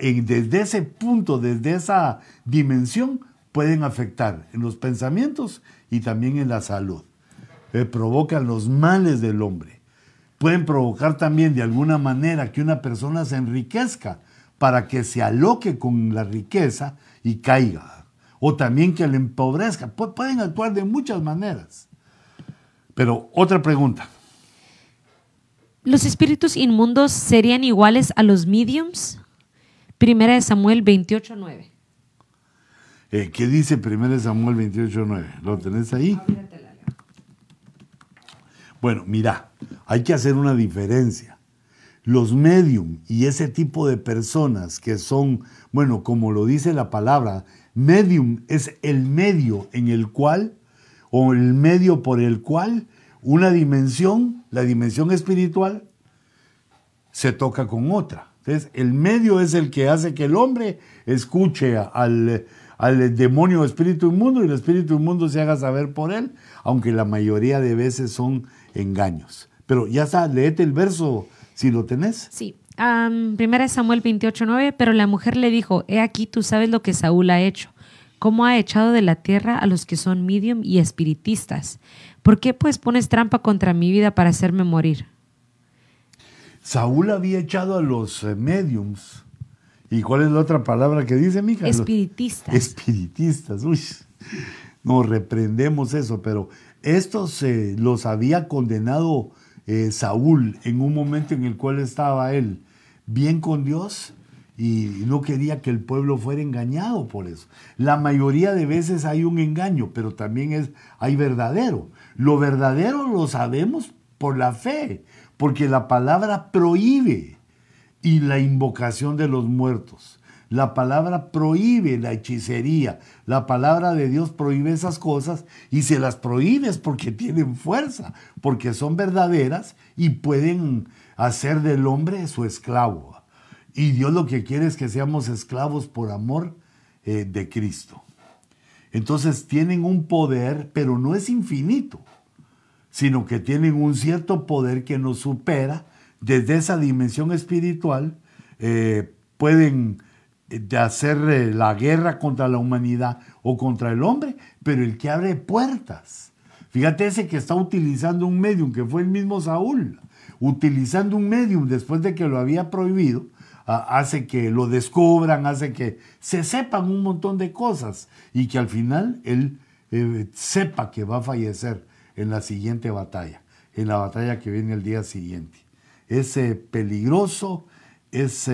desde ese punto, desde esa dimensión, pueden afectar en los pensamientos y también en la salud. Eh, provocan los males del hombre. Pueden provocar también de alguna manera que una persona se enriquezca para que se aloque con la riqueza y caiga. O también que le empobrezca. pueden actuar de muchas maneras. Pero otra pregunta. ¿Los espíritus inmundos serían iguales a los mediums? Primera de Samuel 28.9. Eh, ¿Qué dice Primera de Samuel 28.9? ¿Lo tenés ahí? Bueno, mira, hay que hacer una diferencia. Los medium y ese tipo de personas que son, bueno, como lo dice la palabra, medium es el medio en el cual, o el medio por el cual una dimensión, la dimensión espiritual, se toca con otra. Entonces, el medio es el que hace que el hombre escuche al, al demonio espíritu inmundo y el espíritu inmundo se haga saber por él, aunque la mayoría de veces son engaños. Pero ya está, leete el verso si lo tenés. Sí. Primera Samuel 28.9, pero la mujer le dijo, he aquí tú sabes lo que Saúl ha hecho, cómo ha echado de la tierra a los que son medium y espiritistas. ¿Por qué pues pones trampa contra mi vida para hacerme morir? Saúl había echado a los eh, mediums. ¿Y cuál es la otra palabra que dice, mija? Espiritistas. espiritistas. Uy, no reprendemos eso, pero estos eh, los había condenado eh, Saúl en un momento en el cual estaba él bien con Dios y no quería que el pueblo fuera engañado por eso. La mayoría de veces hay un engaño, pero también es, hay verdadero. Lo verdadero lo sabemos por la fe, porque la palabra prohíbe y la invocación de los muertos. La palabra prohíbe la hechicería. La palabra de Dios prohíbe esas cosas y se las prohíbes porque tienen fuerza, porque son verdaderas y pueden hacer del hombre su esclavo. Y Dios lo que quiere es que seamos esclavos por amor eh, de Cristo. Entonces tienen un poder, pero no es infinito, sino que tienen un cierto poder que nos supera desde esa dimensión espiritual. Eh, pueden eh, hacer la guerra contra la humanidad o contra el hombre, pero el que abre puertas. Fíjate ese que está utilizando un medium, que fue el mismo Saúl, utilizando un medium después de que lo había prohibido, hace que lo descubran, hace que se sepan un montón de cosas y que al final él eh, sepa que va a fallecer en la siguiente batalla, en la batalla que viene el día siguiente. Es peligroso, es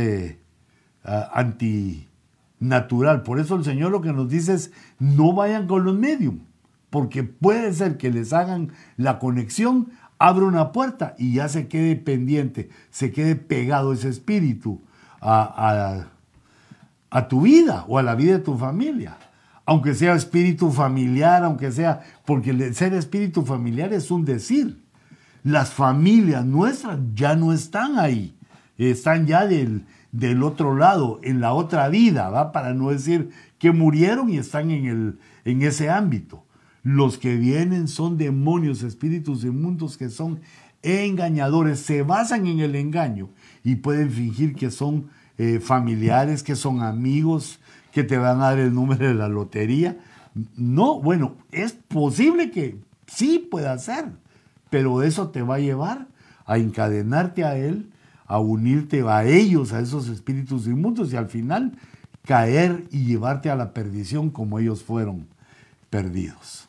antinatural. Por eso el Señor lo que nos dice es, no vayan con los medium, porque puede ser que les hagan la conexión, abre una puerta y ya se quede pendiente, se quede pegado ese espíritu a, tu vida o a la vida de tu familia. Aunque sea espíritu familiar, aunque sea, porque ser espíritu familiar es un decir. Las familias nuestras ya no están ahí, están ya del, del otro lado, en la otra vida, ¿va? para no decir que murieron y están en, el, en ese ámbito. Los que vienen son demonios, espíritus inmundos que son engañadores, se basan en el engaño y pueden fingir que son eh, familiares, que son amigos, que te van a dar el número de la lotería. No, bueno, es posible que sí pueda ser, pero eso te va a llevar a encadenarte a él, a unirte a ellos, a esos espíritus inmundos y al final caer y llevarte a la perdición como ellos fueron perdidos.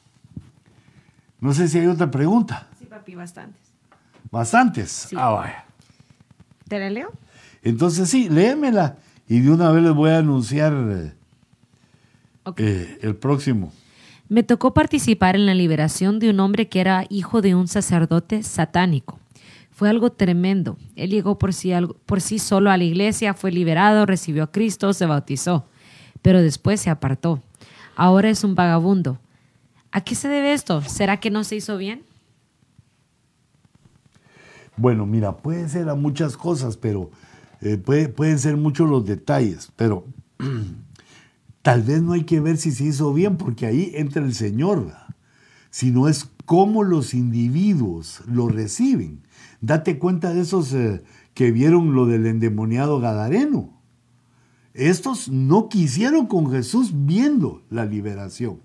No sé si hay otra pregunta. Sí, papi, bastantes. ¿Bastantes? Ah, vaya. ¿Te la leo? Entonces sí, léemela y de una vez les voy a anunciar eh, eh, el próximo. Me tocó participar en la liberación de un hombre que era hijo de un sacerdote satánico. Fue algo tremendo. Él llegó por sí, por sí solo a la iglesia, fue liberado, recibió a Cristo, se bautizó, pero después se apartó. Ahora es un vagabundo. ¿A qué se debe esto? ¿Será que no se hizo bien? Bueno, mira, puede ser a muchas cosas, pero eh, pueden ser muchos los detalles, pero tal vez no hay que ver si se hizo bien, porque ahí entra el Señor, sino es cómo los individuos lo reciben. Date cuenta de esos eh, que vieron lo del endemoniado Gadareno. Estos no quisieron con Jesús viendo la liberación.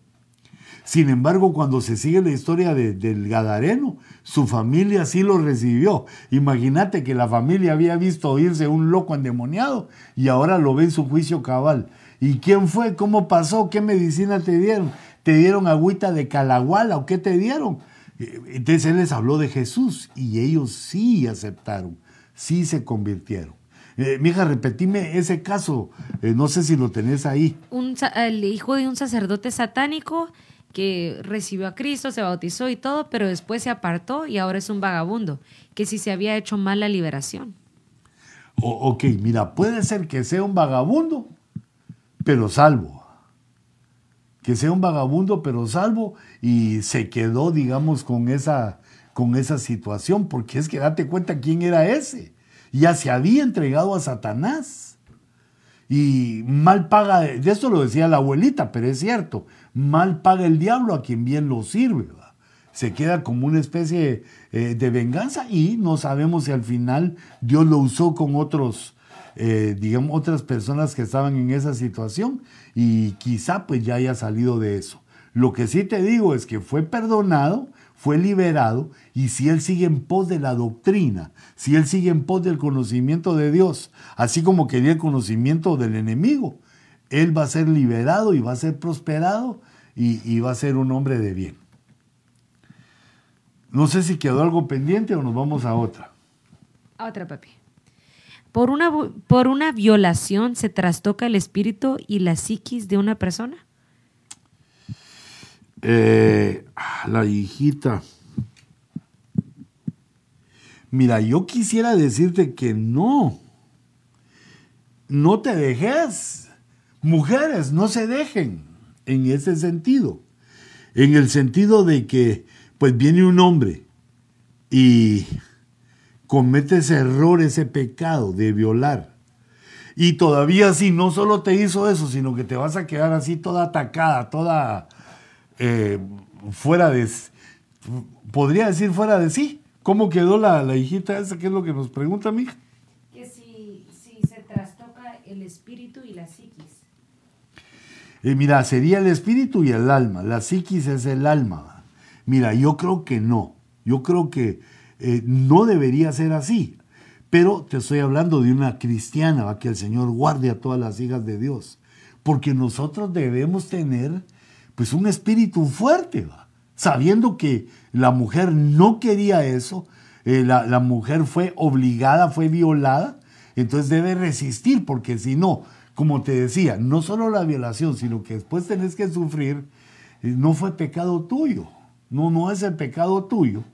Sin embargo, cuando se sigue la historia del Gadareno, su familia sí lo recibió. Imagínate que la familia había visto oírse un loco endemoniado y ahora lo ve en su juicio cabal. ¿Y quién fue? ¿Cómo pasó? ¿Qué medicina te dieron? ¿Te dieron agüita de calaguala o qué te dieron? Eh, entonces él les habló de Jesús y ellos sí aceptaron, sí se convirtieron. Eh, mija, repetime ese caso, eh, no sé si lo tenés ahí. Un, el hijo de un sacerdote satánico que recibió a Cristo, se bautizó y todo, pero después se apartó y ahora es un vagabundo, que si se había hecho mal la liberación. ok, mira, puede ser que sea un vagabundo, pero salvo. Que sea un vagabundo, pero salvo, y se quedó, digamos, con esa, con esa situación, porque es que date cuenta quién era ese. Ya se había entregado a Satanás. Y mal paga, de eso lo decía la abuelita, pero es cierto, mal paga el diablo a quien bien lo sirve. Se queda como una especie eh, de venganza y no sabemos si al final Dios lo usó con otros, eh, digamos, otras personas que estaban en esa situación y quizá pues ya haya salido de eso. Lo que sí te digo es que fue perdonado, fue liberado y si él sigue en pos de la doctrina, si él sigue en pos del conocimiento de Dios, así como quería el conocimiento del enemigo, él va a ser liberado y va a ser prosperado y, va a ser un hombre de bien. No sé si quedó algo pendiente o nos vamos a otra. A otra, papi. Por una, por una violación se trastoca el espíritu y la psiquis de una persona. Eh, la hijita. Mira, yo quisiera decirte que no. No te dejes. Mujeres, no se dejen en ese sentido. En el sentido de que, pues viene un hombre y comete ese error, ese pecado de violar. Y todavía así, no solo te hizo eso, sino que te vas a quedar así toda atacada, toda eh, fuera de... Podría decir fuera de sí. ¿Cómo quedó la, la hijita esa? ¿Qué es lo que nos pregunta mi hija? Que si, si se trastoca el espíritu y la psiquis. Eh, mira, sería el espíritu y el alma. La psiquis es el alma. Mira, yo creo que no. Yo creo que eh, no debería ser así. Pero te estoy hablando de una cristiana, que el Señor guarde a todas las hijas de Dios. Porque nosotros debemos tener pues un espíritu fuerte, sabiendo que la mujer no quería eso, eh, la, la, mujer fue obligada, fue violada, entonces debe resistir, porque si no, como te decía, no solo la violación, sino que después tenés que sufrir, eh, no fue pecado tuyo, no, no es el pecado tuyo.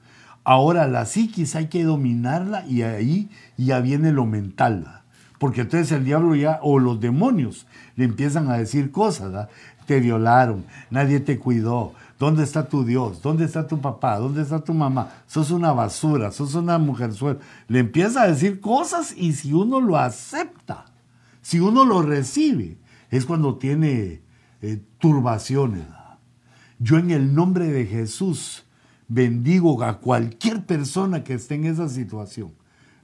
Ahora la psiquis hay que dominarla y ahí ya viene lo mental, porque entonces el diablo ya, o los demonios, le empiezan a decir cosas, te violaron, nadie te cuidó, ¿Dónde está tu Dios? ¿Dónde está tu papá? ¿Dónde está tu mamá? Sos una basura, sos una mujer suelta. Le empieza a decir cosas y si uno lo acepta, si uno lo recibe, es cuando tiene eh, turbaciones. Yo en el nombre de Jesús bendigo a cualquier persona que esté en esa situación.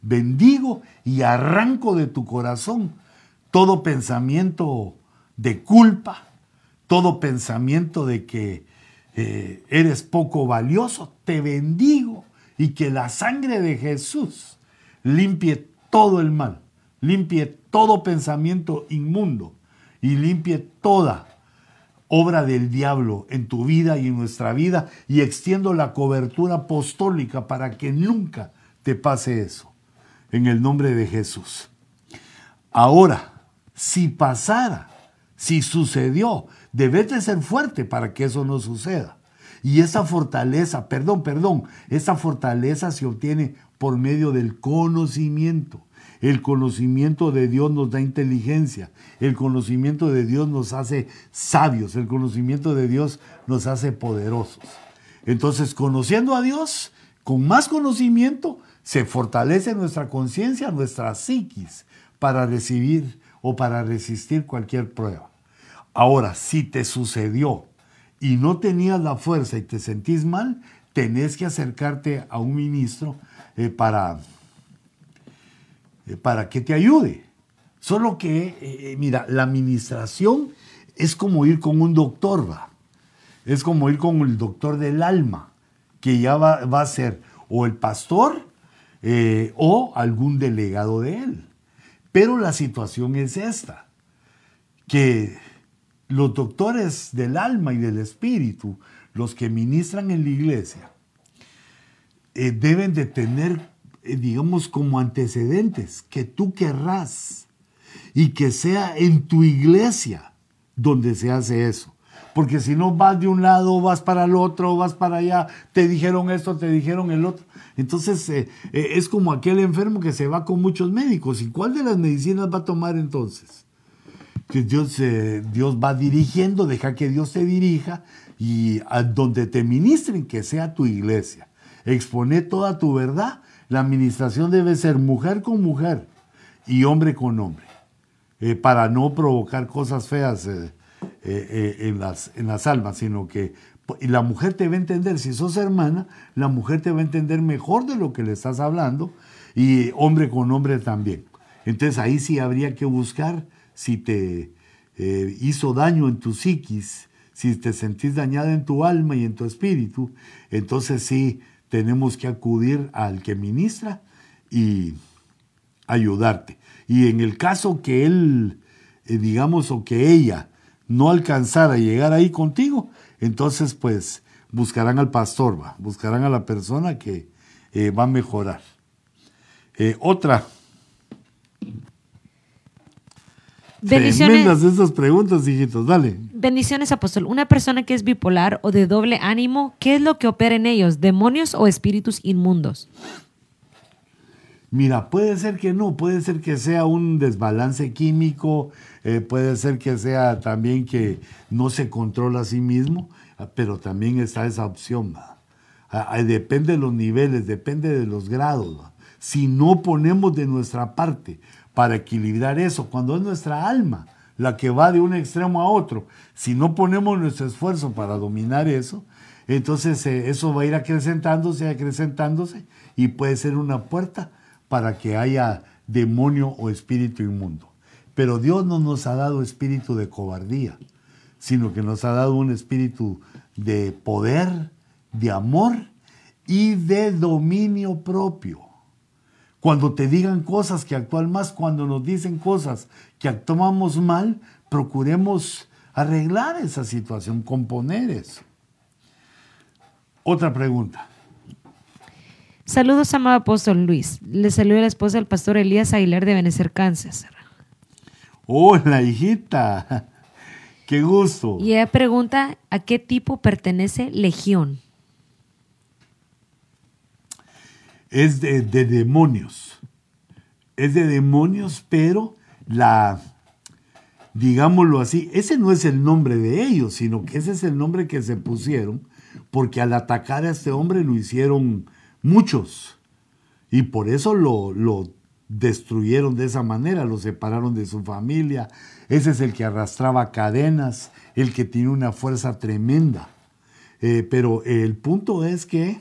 Bendigo y arranco de tu corazón todo pensamiento de culpa, todo pensamiento de que eh, eres poco valioso. Te bendigo y que la sangre de Jesús limpie todo el mal, limpie todo pensamiento inmundo y limpie toda obra del diablo en tu vida y en nuestra vida y extiendo la cobertura apostólica para que nunca te pase eso. En el nombre de Jesús. Ahora, si pasara, si sucedió, debes de ser fuerte para que eso no suceda. Y esa fortaleza, perdón, perdón, esa fortaleza se obtiene por medio del conocimiento. El conocimiento de Dios nos da inteligencia, el conocimiento de Dios nos hace sabios, el conocimiento de Dios nos hace poderosos. Entonces, conociendo a Dios, con más conocimiento, se fortalece nuestra conciencia, nuestra psiquis, para recibir o para resistir cualquier prueba. Ahora, si te sucedió y no tenías la fuerza y te sentís mal, tenés que acercarte a un ministro eh, para para que te ayude. Solo que, eh, eh, mira, la administración es como ir con un doctor, va. Es como ir con el doctor del alma, que ya va, a ser o el pastor o algún delegado de él. Pero la situación es esta, que los doctores del alma y del espíritu, los que ministran en la iglesia, deben de tener eh, digamos, como antecedentes que tú querrás y que sea en tu iglesia donde se hace eso. Porque si no vas de un lado, vas para el otro, vas para allá, te dijeron esto, te dijeron el otro. Entonces eh, eh, es como aquel enfermo que se va con muchos médicos. ¿Y cuál de las medicinas va a tomar entonces? Que Dios, Dios va dirigiendo, deja que Dios te dirija y donde te ministren, que sea tu iglesia. Expone toda tu verdad la administración debe ser mujer con mujer y hombre con hombre, eh, para no provocar cosas feas eh, eh, en, las, en las almas, sino que la mujer te va a entender, si sos hermana, la mujer te va a entender mejor de lo que le estás hablando y hombre con hombre también. Entonces ahí sí habría que buscar si te hizo daño en tu psiquis, si te sentís dañada en tu alma y en tu espíritu, entonces sí tenemos que acudir al que ministra y ayudarte. Y en el caso que él, eh, digamos, o que ella no alcanzara a llegar ahí contigo, entonces pues buscarán al pastor, ¿va? buscarán a la persona que eh, va a mejorar. Eh, otra. Bendiciones. esas preguntas, hijitos, dale. Bendiciones, apóstol. Una persona que es bipolar o de doble ánimo, ¿qué es lo que opera en ellos? ¿Demonios o espíritus inmundos? Mira, puede ser que no, puede ser que sea un desbalance químico, eh, puede ser que sea también que no se controla a sí mismo, pero también está esa opción. depende de los niveles, depende de los grados. Si no ponemos de nuestra parte para equilibrar eso, cuando es nuestra alma la que va de un extremo a otro. Si no ponemos nuestro esfuerzo para dominar eso, entonces eh, eso va a ir acrecentándose, acrecentándose y puede ser una puerta para que haya demonio o espíritu inmundo. Pero Dios no nos ha dado espíritu de cobardía, sino que nos ha dado un espíritu de poder, de amor y de dominio propio. Cuando te digan cosas que actúan más, cuando nos dicen cosas que actuamos mal, procuremos arreglar esa situación, componer eso. Otra pregunta. Saludos, amado apóstol Luis. Le saluda la esposa del pastor Elías Aguilar de Benecer, Kansas. Hola, hijita. Qué gusto. Y ella pregunta, ¿a qué tipo pertenece Legión? Es de, demonios. Es de demonios, pero la, digámoslo así, ese no es el nombre de ellos, sino que ese es el nombre que se pusieron, porque al atacar a este hombre lo hicieron muchos. Y por eso lo, lo destruyeron de esa manera, lo separaron de su familia. Ese es el que arrastraba cadenas, el que tiene una fuerza tremenda. Eh, pero el punto es que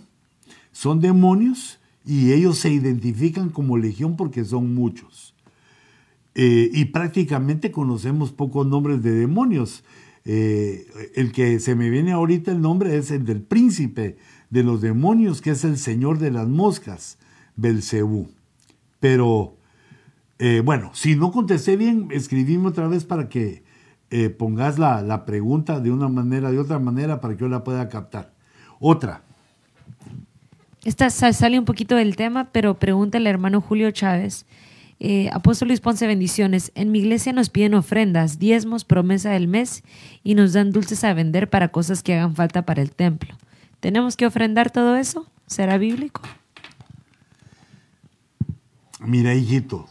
son demonios y ellos se identifican como legión porque son muchos. Eh, y prácticamente conocemos pocos nombres de demonios. Eh, el que se me viene ahorita el nombre es el del príncipe de los demonios, que es el señor de las moscas, Belcebú. Pero eh, bueno, si no contesté bien, escribíme otra vez para que pongas la, la, pregunta de una manera, de otra manera, para que yo la pueda captar. Otra. Esta sale un poquito del tema, pero pregunta el hermano Julio Chávez. Eh, Apóstol Luis Ponce, bendiciones. En mi iglesia nos piden ofrendas, diezmos, promesa del mes y nos dan dulces a vender para cosas que hagan falta para el templo. ¿Tenemos que ofrendar todo eso? ¿Será bíblico? Mira, hijito,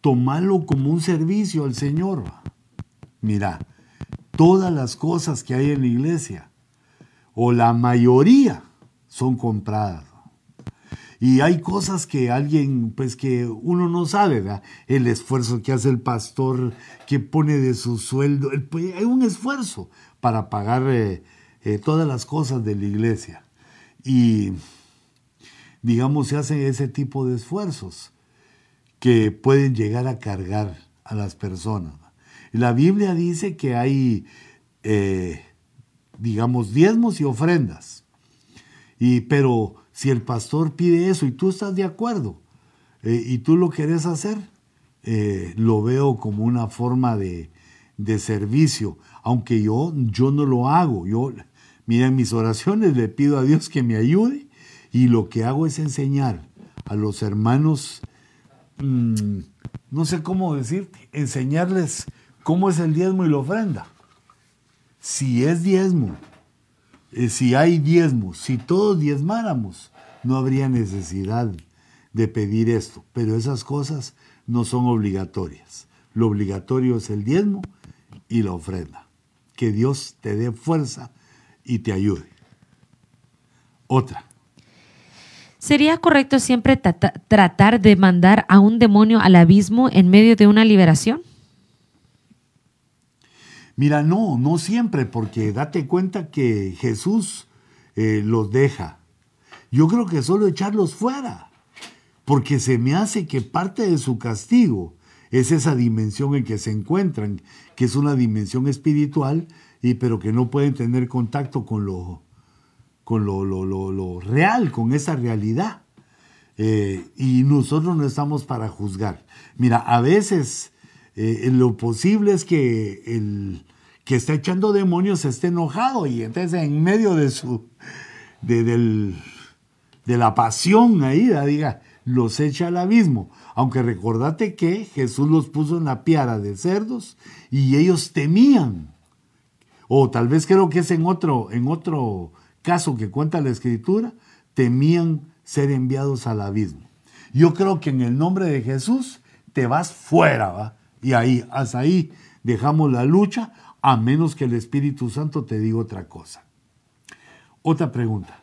tomalo como un servicio al Señor. Mira, todas las cosas que hay en la iglesia, o la mayoría, son compradas. Y hay cosas que alguien, pues que uno no sabe, ¿verdad? El esfuerzo que hace el pastor, que pone de su sueldo. Pues, hay un esfuerzo para pagar eh, eh, todas las cosas de la iglesia. Y, digamos, se hacen ese tipo de esfuerzos que pueden llegar a cargar a las personas. La Biblia dice que hay, eh, digamos, diezmos y ofrendas. Y, pero si el pastor pide eso y tú estás de acuerdo eh, y tú lo quieres hacer, eh, lo veo como una forma de, servicio, aunque yo, yo no lo hago. Yo, mira, en mis oraciones le pido a Dios que me ayude y lo que hago es enseñar a los hermanos, mm, no sé cómo decirte, enseñarles cómo es el diezmo y la ofrenda. Si es diezmo, eh, si hay diezmos, si todos diezmáramos, no habría necesidad de pedir esto, pero esas cosas no son obligatorias. Lo obligatorio es el diezmo y la ofrenda. Que Dios te dé fuerza y te ayude. Otra. ¿Sería correcto siempre tratar de mandar a un demonio al abismo en medio de una liberación? Mira, no, no siempre, porque date cuenta que Jesús eh, los deja. Yo creo que solo echarlos fuera, porque se me hace que parte de su castigo es esa dimensión en que se encuentran, que es una dimensión espiritual, y, pero que no pueden tener contacto con lo, con lo, lo, real, con esa realidad. Eh, y nosotros no estamos para juzgar. Mira, a veces eh, lo posible es que el que está echando demonios esté enojado y entonces en medio de su de, la pasión ahí, diga, los echa al abismo. Aunque recordate que Jesús los puso en la piara de cerdos y ellos temían. O tal vez creo que es en otro, en otro caso que cuenta la escritura, temían ser enviados al abismo. Yo creo que en el nombre de Jesús te vas fuera, ¿va? Y ahí, hasta ahí dejamos la lucha, a menos que el Espíritu Santo te diga otra cosa. Otra pregunta.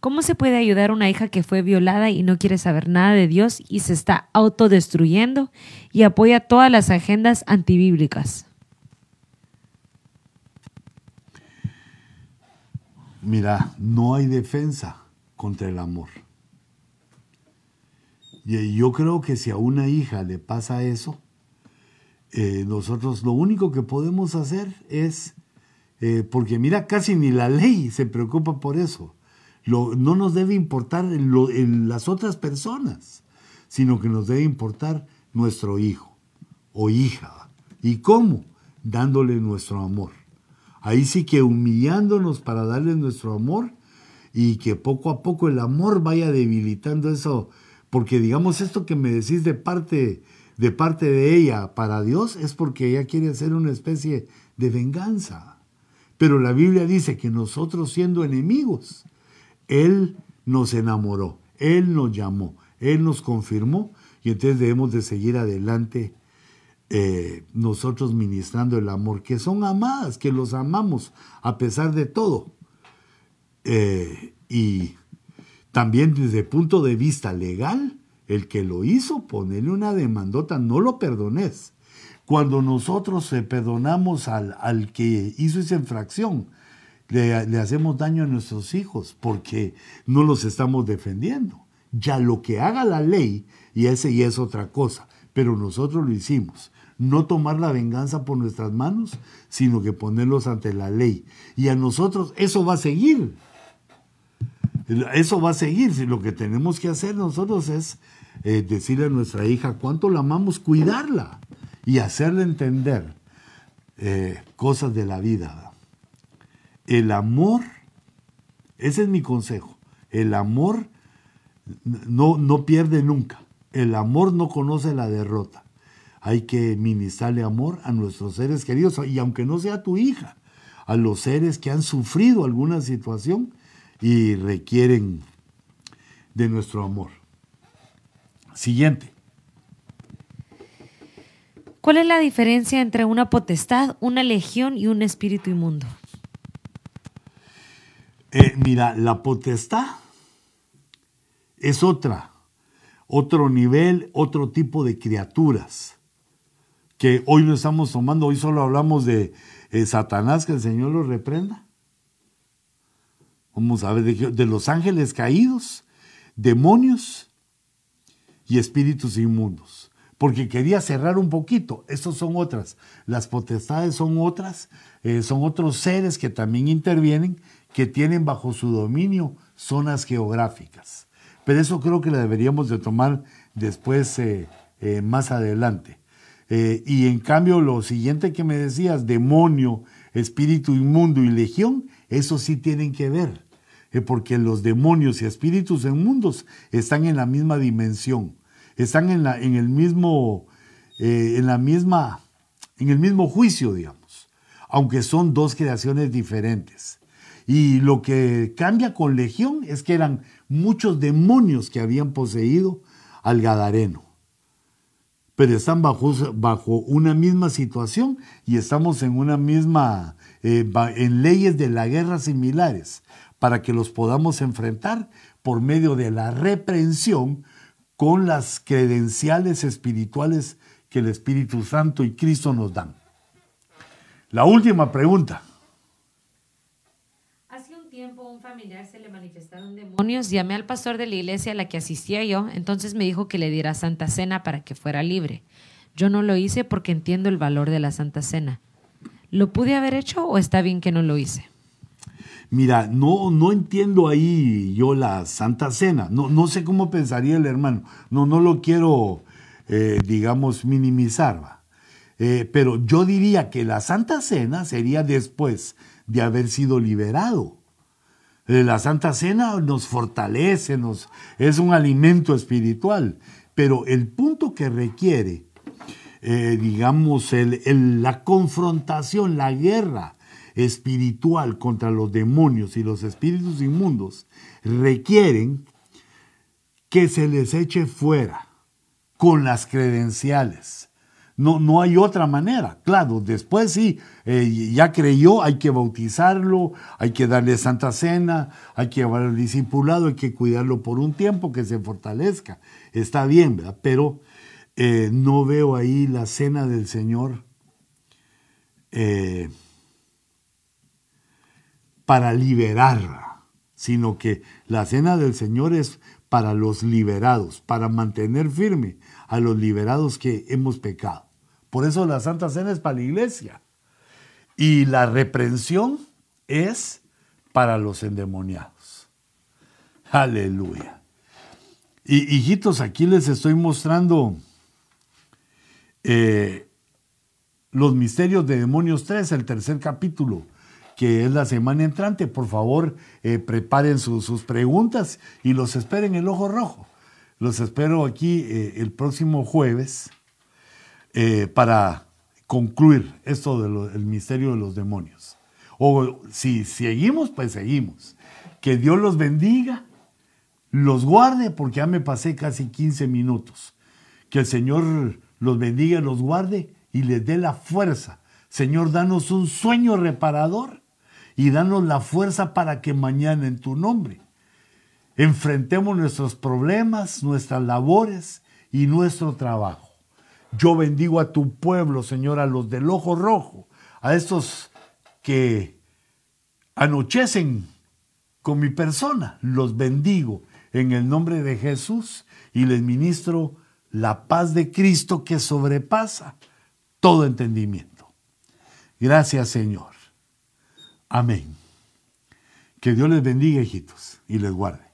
¿Cómo se puede ayudar a una hija que fue violada y no quiere saber nada de Dios y se está autodestruyendo y apoya todas las agendas antibíblicas? Mira, no hay defensa contra el amor. Y yo creo que si a una hija le pasa eso, eh, nosotros lo único que podemos hacer es, eh, porque mira, casi ni la ley se preocupa por eso. no nos debe importar en, las otras personas, sino que nos debe importar nuestro hijo o hija. ¿Y cómo? Dándole nuestro amor. Ahí sí que humillándonos para darle nuestro amor y que poco a poco el amor vaya debilitando eso. Porque digamos esto que me decís de parte de parte de ella para Dios es porque ella quiere hacer una especie de venganza. Pero la Biblia dice que nosotros siendo enemigos, Él nos enamoró, Él nos llamó, Él nos confirmó y entonces debemos de seguir adelante eh, nosotros ministrando el amor, que son amadas, que los amamos a pesar de todo. Eh, y también desde el punto de vista legal, el que lo hizo, ponele una demandota, no lo perdones. Cuando nosotros perdonamos al, al que hizo esa infracción, le, hacemos daño a nuestros hijos porque no los estamos defendiendo. Ya lo que haga la ley, y ese ya es otra cosa, pero nosotros lo hicimos. No tomar la venganza por nuestras manos, sino que ponerlos ante la ley. Y a nosotros eso va a seguir. Eso va a seguir. Lo que tenemos que hacer nosotros es eh, decirle a nuestra hija cuánto la amamos, cuidarla y hacerle entender eh, cosas de la vida. El amor, ese es mi consejo, el amor no, no pierde nunca. El amor no conoce la derrota. Hay que ministrarle amor a nuestros seres queridos y aunque no sea tu hija, a los seres que han sufrido alguna situación y requieren de nuestro amor. Siguiente. ¿Cuál es la diferencia entre una potestad, una legión y un espíritu inmundo? Eh, mira, la potestad es otra, otro nivel, otro tipo de criaturas que hoy no estamos tomando, hoy solo hablamos de eh, Satanás, que el Señor lo reprenda. Vamos a ver, de los ángeles caídos, demonios y espíritus inmundos porque quería cerrar un poquito. Estos son otras. Las potestades son otras, eh, son otros seres que también intervienen, que tienen bajo su dominio zonas geográficas. Pero eso creo que la deberíamos de tomar después, eh, eh, más adelante. y en cambio, lo siguiente que me decías, demonio, espíritu inmundo y legión, eso sí tienen que ver, porque los demonios y espíritus inmundos están en la misma dimensión están en, la, en el mismo, eh, en la misma, en el mismo juicio, digamos, aunque son dos creaciones diferentes. Y lo que cambia con Legión es que eran muchos demonios que habían poseído al Gadareno. Pero están bajo, una misma situación y estamos en una misma, eh, en leyes de la guerra similares, para que los podamos enfrentar por medio de la reprensión con las credenciales espirituales que el Espíritu Santo y Cristo nos dan. La última pregunta. Hace un tiempo un se le manifestaron demonios. Llamé al pastor de la iglesia a la que asistía yo, entonces me dijo que le diera Santa Cena para que fuera libre. Yo no lo hice porque entiendo el valor de la Santa Cena. ¿Lo pude haber hecho o está bien que no lo hice? Mira, no, no entiendo ahí yo la Santa Cena. No, no sé cómo pensaría el hermano. No, no lo quiero, eh, digamos, minimizar. Eh, pero yo diría que la Santa Cena sería después de haber sido liberado. Eh, la Santa Cena nos fortalece, nos, es un alimento espiritual. Pero el punto que requiere, digamos, la confrontación, la guerra, espiritual contra los demonios y los espíritus inmundos requieren que se les eche fuera con las credenciales. No, no hay otra manera. Claro, después sí, eh, ya creyó, hay que bautizarlo, hay que darle santa cena, hay que llevar al discipulado, hay que cuidarlo por un tiempo, que se fortalezca. Está bien, ¿verdad? Pero eh, no veo ahí la cena del Señor. Eh, para liberar, sino que la cena del Señor es para los liberados, para mantener firme a los liberados que hemos pecado. Por eso la Santa Cena es para la iglesia. Y la reprensión es para los endemoniados. Aleluya. Y hijitos, aquí les estoy mostrando eh, los misterios de demonios 3, el tercer capítulo que es la semana entrante. Por favor, eh, preparen sus preguntas y los esperen en el ojo rojo. Los espero aquí eh, el próximo jueves eh, para concluir esto del misterio de los demonios. O si seguimos, pues seguimos. Que Dios los bendiga, los guarde, porque ya me pasé casi 15 minutos. Que el Señor los bendiga, los guarde y les dé la fuerza. Señor, danos un sueño reparador y danos la fuerza para que mañana en tu nombre enfrentemos nuestros problemas, nuestras labores y nuestro trabajo. Yo bendigo a tu pueblo, Señor, a los del ojo rojo, a estos que anochecen con mi persona. Los bendigo en el nombre de Jesús y les ministro la paz de Cristo que sobrepasa todo entendimiento. Gracias Señor. Amén. Que Dios les bendiga, hijitos, y les guarde.